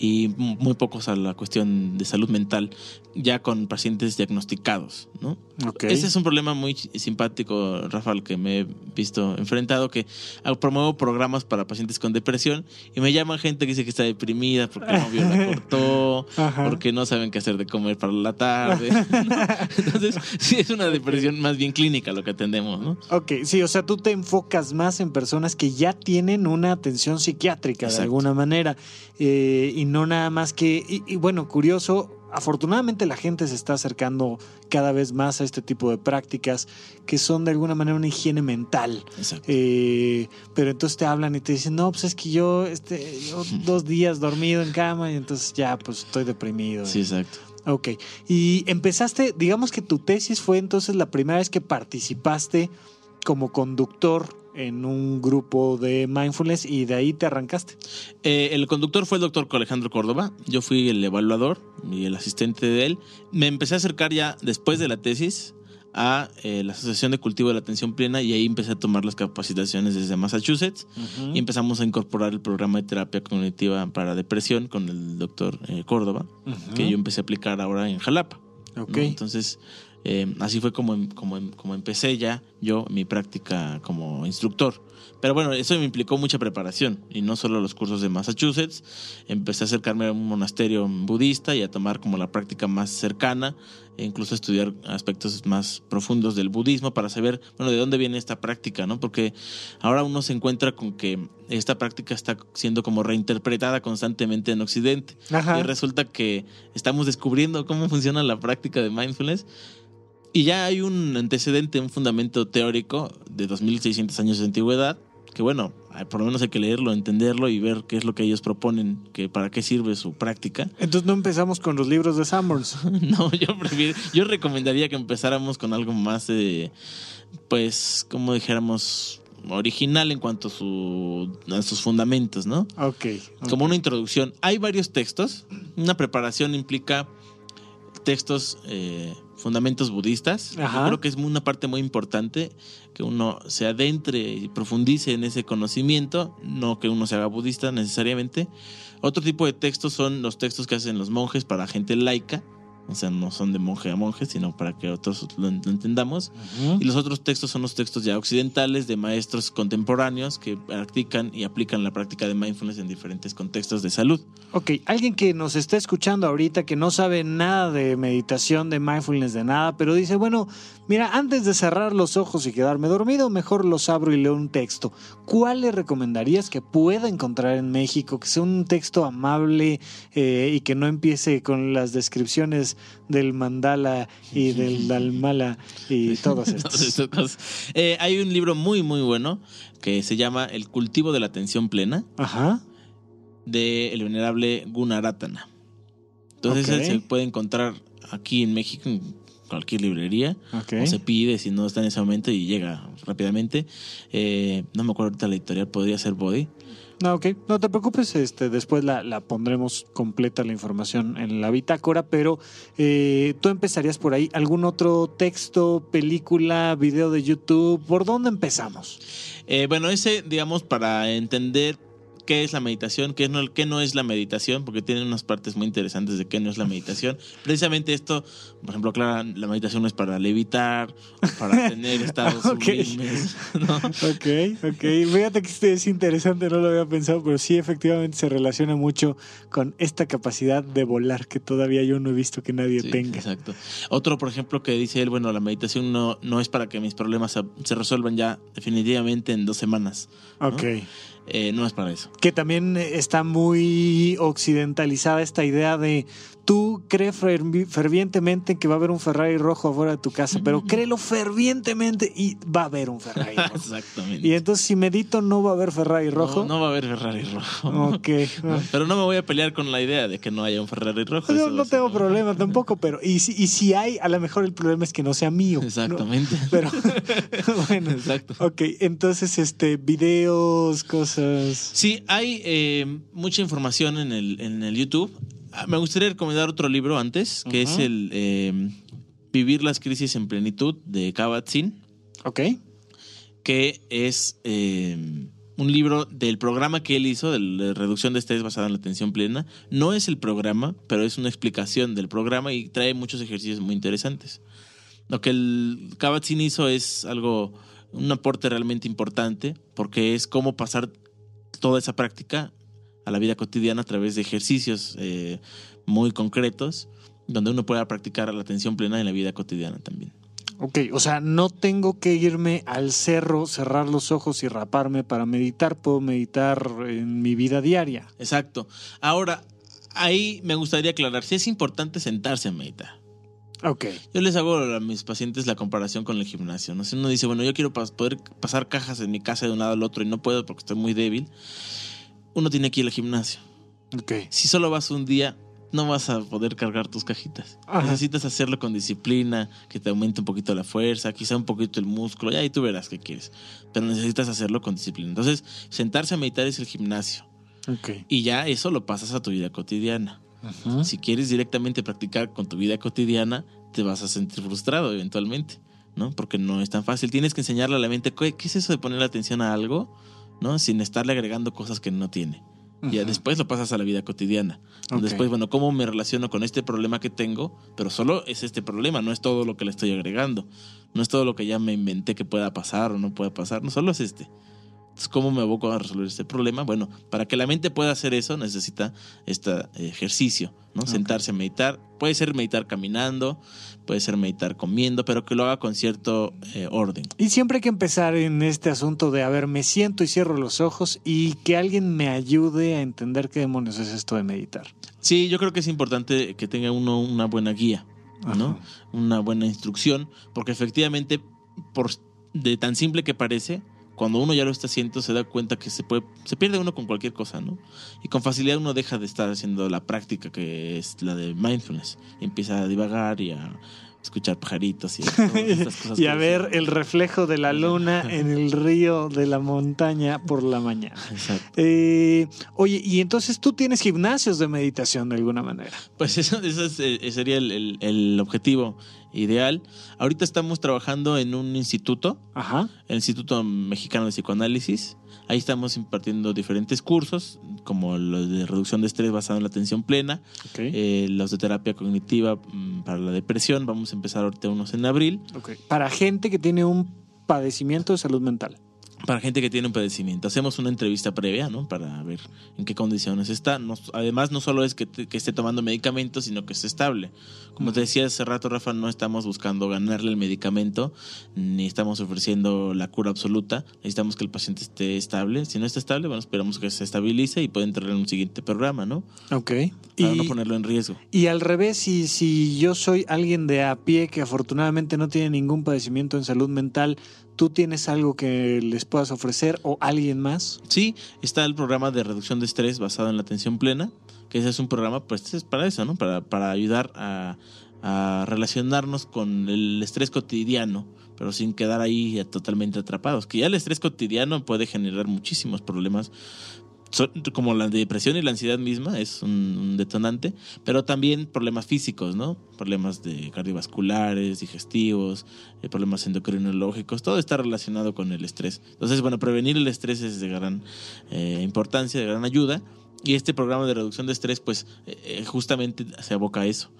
Y mu- muy pocos a la cuestión de salud mental, ya con pacientes diagnosticados, ¿no? Ese es un problema muy simpático, Rafael, que me he visto enfrentado, que ah, promuevo programas para pacientes con depresión y me llama gente que dice que está deprimida porque el novio la cortó, Ajá. porque no saben qué hacer de comer para la tarde. ¿no? Entonces, sí es una depresión más bien clínica lo que atendemos, ¿no? Ok, sí, o sea, tú te enfocas más en personas que ya tienen una atención psiquiátrica de alguna manera eh, y no nada más que, y, y bueno, curioso, afortunadamente la gente se está acercando cada vez más a este tipo de prácticas que son de alguna manera una higiene mental. Exacto. Eh, pero entonces te hablan y te dicen, no, pues es que yo, este, yo dos días dormido en cama y entonces ya, pues estoy deprimido. Sí, exacto. Ok. Y empezaste, digamos que tu tesis fue entonces la primera vez que participaste como conductor en un grupo de mindfulness y de ahí te arrancaste. Eh, el conductor fue el doctor Alejandro Córdoba. Yo fui el evaluador y el asistente de él. Me empecé a acercar ya después de la tesis a eh, la Asociación de Cultivo de la Atención Plena y ahí empecé a tomar las capacitaciones desde Massachusetts y empezamos a incorporar el programa de terapia cognitiva para depresión con el doctor eh, Córdoba, que yo empecé a aplicar ahora en Jalapa. ¿no? Ok. Entonces, eh, así fue como, em- como, em- como empecé ya yo mi práctica como instructor. Pero bueno, eso me implicó mucha preparación y no solo los cursos de Massachusetts. Empecé a acercarme a un monasterio budista y a tomar como la práctica más cercana e incluso estudiar aspectos más profundos del budismo para saber, bueno, de dónde viene esta práctica, ¿no? Porque ahora uno se encuentra con que esta práctica está siendo como reinterpretada constantemente en Occidente. Ajá. Y resulta que estamos descubriendo cómo funciona la práctica de mindfulness. Y ya hay un antecedente, un fundamento teórico de 2600 años de antigüedad, que bueno, por lo menos hay que leerlo, entenderlo y ver qué es lo que ellos proponen, que para qué sirve su práctica. Entonces no empezamos con los libros de Sanborns. No, yo prefiero, yo recomendaría que empezáramos con algo más, eh, pues, como dijéramos, original en cuanto a, su, a sus fundamentos, ¿no? Ok. ok. como una introducción. Hay varios textos. Una preparación implica textos, eh, fundamentos budistas. Yo creo que es una parte muy importante que uno se adentre y profundice en ese conocimiento, no que uno se haga budista necesariamente. Otro tipo de textos son los textos que hacen los monjes para gente laica, o sea, no son de monje a monje, sino para que otros lo, entendamos. Y los otros textos son los textos ya occidentales de maestros contemporáneos que practican y aplican la práctica de mindfulness en diferentes contextos de salud. Ok, alguien que nos está escuchando ahorita que no sabe nada de meditación, de mindfulness, de nada, pero dice, bueno, mira, antes de cerrar los ojos y quedarme dormido, mejor los abro y leo un texto. ¿Cuál le recomendarías que pueda encontrar en México? Que sea un texto amable eh, y que no empiece con las descripciones del mandala y del dalmala y estas cosas. Eh, hay un libro muy, muy bueno que se llama El cultivo de la atención plena Ajá. de el venerable Gunaratana. Entonces se puede encontrar aquí en México en cualquier librería o se pide si no está en ese momento y llega rápidamente. Eh, no me acuerdo ahorita la editorial, podría ser Body. No, ok. No te preocupes, este, después la, la pondremos completa la información en la bitácora, pero eh, tú empezarías por ahí. ¿Algún otro texto, película, video de YouTube? ¿Por dónde empezamos? Eh, bueno, ese, digamos, para entender qué es la meditación, qué no, qué no es la meditación, porque tiene unas partes muy interesantes de qué no es la meditación. Precisamente esto, por ejemplo, Clara, la meditación no es para levitar, para tener estados Ok. sublimes, ¿no? Ok, ok. Fíjate que este es interesante, no lo había pensado, pero sí efectivamente se relaciona mucho con esta capacidad de volar que todavía yo no he visto que nadie Sí, tenga. Exacto. Otro, por ejemplo, que dice él, bueno, la meditación no, no es para que mis problemas se, se resuelvan ya definitivamente en dos semanas. ¿no? Ok. Eh, no es para eso. que también está muy occidentalizada esta idea de tú crees fervi- fervientemente que va a haber un Ferrari rojo afuera de tu casa, pero créelo fervientemente y va a haber un Ferrari rojo. Exactamente. y entonces si medito no va a haber Ferrari rojo. No, no va a haber Ferrari rojo. Ok. No, Pero no me voy a pelear con la idea de que no haya un Ferrari rojo. No, no tengo problema tampoco, pero y si, y si hay, a lo mejor el problema es que no sea mío. ¿no? Exactamente. Pero bueno, Exacto. ok, entonces este videos, cosas. Sí, hay eh, mucha información en el, en el YouTube. Ah, Me gustaría recomendar otro libro antes, que es el eh, Vivir las crisis en plenitud de Kabat-Zinn, Ok. que es eh, un libro del programa que él hizo, de la reducción de estrés basada en la atención plena. No es el programa, pero es una explicación del programa y trae muchos ejercicios muy interesantes. Lo que el Kabat-Zinn hizo es algo, un aporte realmente importante, porque es cómo pasar toda esa práctica a la vida cotidiana a través de ejercicios eh, muy concretos, donde uno pueda practicar la atención plena en la vida cotidiana también. Ok, o sea, no tengo que irme al cerro, cerrar los ojos y raparme para meditar, puedo meditar en mi vida diaria. Exacto. Ahora, ahí me gustaría aclarar, si es importante sentarse a meditar. Ok, Yo les hago a mis pacientes la comparación con el gimnasio. ¿no? Si uno dice, bueno, yo quiero poder pasar cajas en mi casa de un lado al otro y no puedo porque estoy muy débil, uno tiene que ir al gimnasio. ok. Si solo vas un día, no vas a poder cargar tus cajitas. Ajá. Necesitas hacerlo con disciplina, que te aumente un poquito la fuerza, quizá un poquito el músculo, ya ahí tú verás qué quieres. Pero necesitas hacerlo con disciplina. Entonces, sentarse a meditar es el gimnasio. Ok. Y ya eso lo pasas a tu vida cotidiana. Si quieres directamente practicar con tu vida cotidiana, te vas a sentir frustrado eventualmente, ¿no? Porque no es tan fácil. Tienes que enseñarle a la mente qué qué es eso de poner atención a algo, ¿no? Sin estarle agregando cosas que no tiene. Ujú. después lo pasas a la vida cotidiana. Después, bueno, ¿cómo me relaciono con este problema que tengo? Pero solo es este problema, no es todo lo que le estoy agregando. No es todo lo que ya me inventé que pueda pasar o no pueda pasar, no solo es este. Entonces, ¿cómo me aboco a resolver este problema? Bueno, para que la mente pueda hacer eso, necesita este ejercicio, ¿no? Sentarse a meditar. Puede ser meditar caminando, puede ser meditar comiendo, pero que lo haga con cierto eh, orden. Y siempre hay que empezar en este asunto de, a ver, me siento y cierro los ojos y que alguien me ayude a entender qué demonios es esto de meditar. Sí, yo creo que es importante que tenga uno una buena guía, ¿no? Ajá. Una buena instrucción, porque efectivamente, por de tan simple que parece, cuando uno ya lo está haciendo, se da cuenta que se puede, se pierde uno con cualquier cosa, ¿no? Y con facilidad uno deja de estar haciendo la práctica que es la de mindfulness. Y empieza a divagar y a escuchar pajaritos y estas cosas. y a ver el reflejo de la luna en el río de la montaña por la mañana. Exacto. Eh, oye, y entonces tú tienes gimnasios de meditación de alguna manera. Pues eso, eso es, eh, sería el, el- el objetivo. Ideal. Ahorita estamos trabajando en un instituto, Ajá. el Instituto Mexicano de Psicoanálisis. Ahí estamos impartiendo diferentes cursos, como los de reducción de estrés basado en la atención plena, eh, los de terapia cognitiva mm, para la depresión. Vamos a empezar ahorita unos en abril. ok. Para gente que tiene un padecimiento de salud mental. Para gente que tiene un padecimiento. Hacemos una entrevista previa, ¿no? Para ver en qué condiciones está. Además, no solo es que, te- que esté tomando medicamentos, sino que esté estable. Como te decía hace rato, Rafa, no estamos buscando ganarle el medicamento, ni estamos ofreciendo la cura absoluta. Necesitamos que el paciente esté estable. Si no está estable, bueno, esperamos que se estabilice y pueda entrar en un siguiente programa, ¿no? Ok. Para Y, no ponerlo en riesgo. y al revés, si, si yo soy alguien de a pie que afortunadamente no tiene ningún padecimiento en salud mental, ¿tú tienes algo que les puedas ofrecer o alguien más? Sí, está el programa de reducción de estrés basado en la atención plena, que ese es un programa, pues es para eso, ¿no? Para, para ayudar a, a relacionarnos con el estrés cotidiano, pero sin quedar ahí totalmente atrapados. Que ya el estrés cotidiano puede generar muchísimos problemas, como la depresión y la ansiedad misma, es un, un detonante, pero también problemas físicos, ¿no? Problemas de cardiovasculares, digestivos, eh, problemas endocrinológicos, todo está relacionado con el estrés. Entonces, bueno, prevenir el estrés es de gran eh, importancia, de gran ayuda. Y este programa de reducción de estrés, pues eh, eh, justamente se aboca a eso.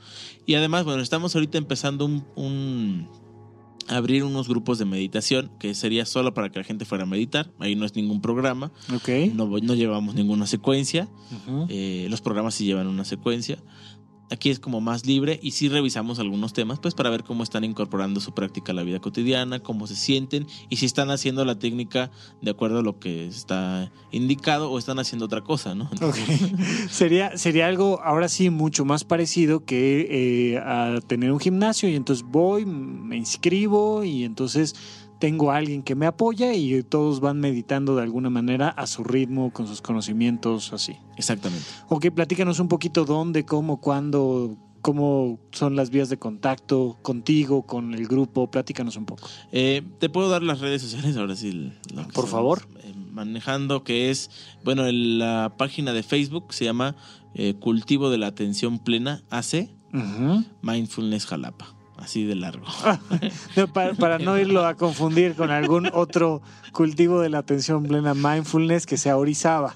Y además, bueno, estamos ahorita empezando un, un- abrir unos grupos de meditación que sería solo para que la gente fuera a meditar. Ahí no es ningún programa, Ok. no, no llevamos ninguna secuencia. Eh, los programas sí llevan una secuencia. Aquí es como más libre y sí revisamos algunos temas, pues para ver cómo están incorporando su práctica a la vida cotidiana, cómo se sienten y si están haciendo la técnica de acuerdo a lo que está indicado o están haciendo otra cosa, ¿no? Sería, sería algo ahora sí mucho más parecido que eh, a tener un gimnasio y entonces voy, me inscribo y entonces tengo a alguien que me apoya y todos van meditando de alguna manera a su ritmo, con sus conocimientos, así. Exactamente. Ok, platícanos un poquito dónde, cómo, cuándo, cómo son las vías de contacto contigo, con el grupo, platícanos un poco. Eh, Te puedo dar las redes sociales ahora sí. lo que Por estamos, favor. eh, manejando, que es, bueno, el- la página de Facebook se llama eh, Cultivo de la Atención Plena AC. Mindfulness Jalapa. Así de largo. No, para, para no irlo a confundir con algún otro cultivo de la atención plena mindfulness que sea Orizaba.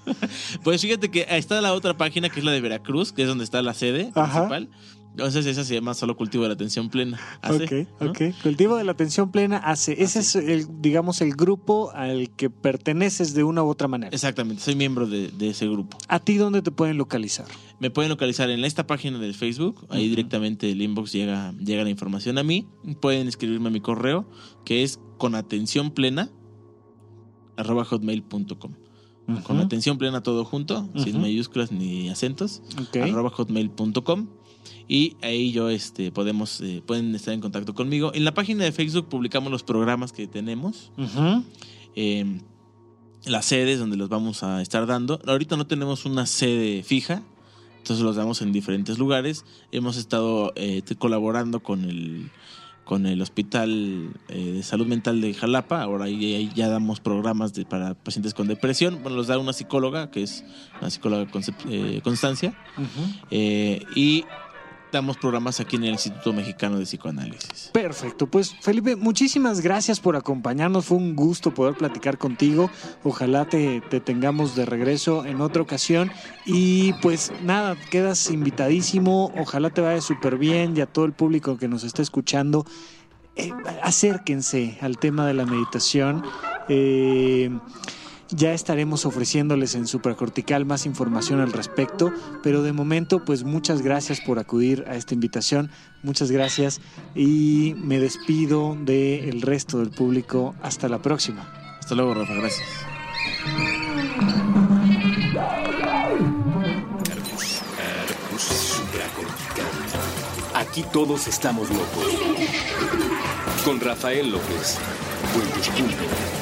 Pues fíjate que está la otra página que es la de Veracruz, que es donde está la sede Ajá. principal. Entonces esa se llama solo cultivo de la atención plena. AC, Ok, ¿no? ok. Cultivo de la atención plena hace. Ese es, el, digamos, el grupo al que perteneces de una u otra manera. Exactamente, soy miembro de, de ese grupo. ¿A ti dónde te pueden localizar? Me pueden localizar en esta página del Facebook, ahí directamente el inbox llega, llega la información a mí. Pueden escribirme a mi correo, que es con atención plena arroba hotmail.com. Con atención plena todo junto, sin mayúsculas ni acentos. Ok. arroba hotmail.com y ahí yo este podemos eh, pueden estar en contacto conmigo en la página de Facebook publicamos los programas que tenemos eh, las sedes donde los vamos a estar dando ahorita no tenemos una sede fija entonces los damos en diferentes lugares hemos estado eh, colaborando con el con el Hospital eh, de Salud Mental de Jalapa. Ahora ahí, ya damos programas de, para pacientes con depresión. Bueno, los da una psicóloga, que es la psicóloga Constancia. Eh, y damos programas aquí en el Instituto Mexicano de Psicoanálisis. Perfecto, pues Felipe, muchísimas gracias por acompañarnos, fue un gusto poder platicar contigo, ojalá te, te tengamos de regreso en otra ocasión. Y pues nada, quedas invitadísimo, ojalá te vaya súper bien y a todo el público que nos está escuchando, eh, acérquense al tema de la meditación. eh, ya estaremos ofreciéndoles en Supracortical más información al respecto, pero de momento pues muchas gracias por acudir a esta invitación, muchas gracias y me despido del resto del público. Hasta la próxima. Hasta luego, Rafa. Gracias. Aquí todos estamos locos. Con Rafael López. Puentes.mx.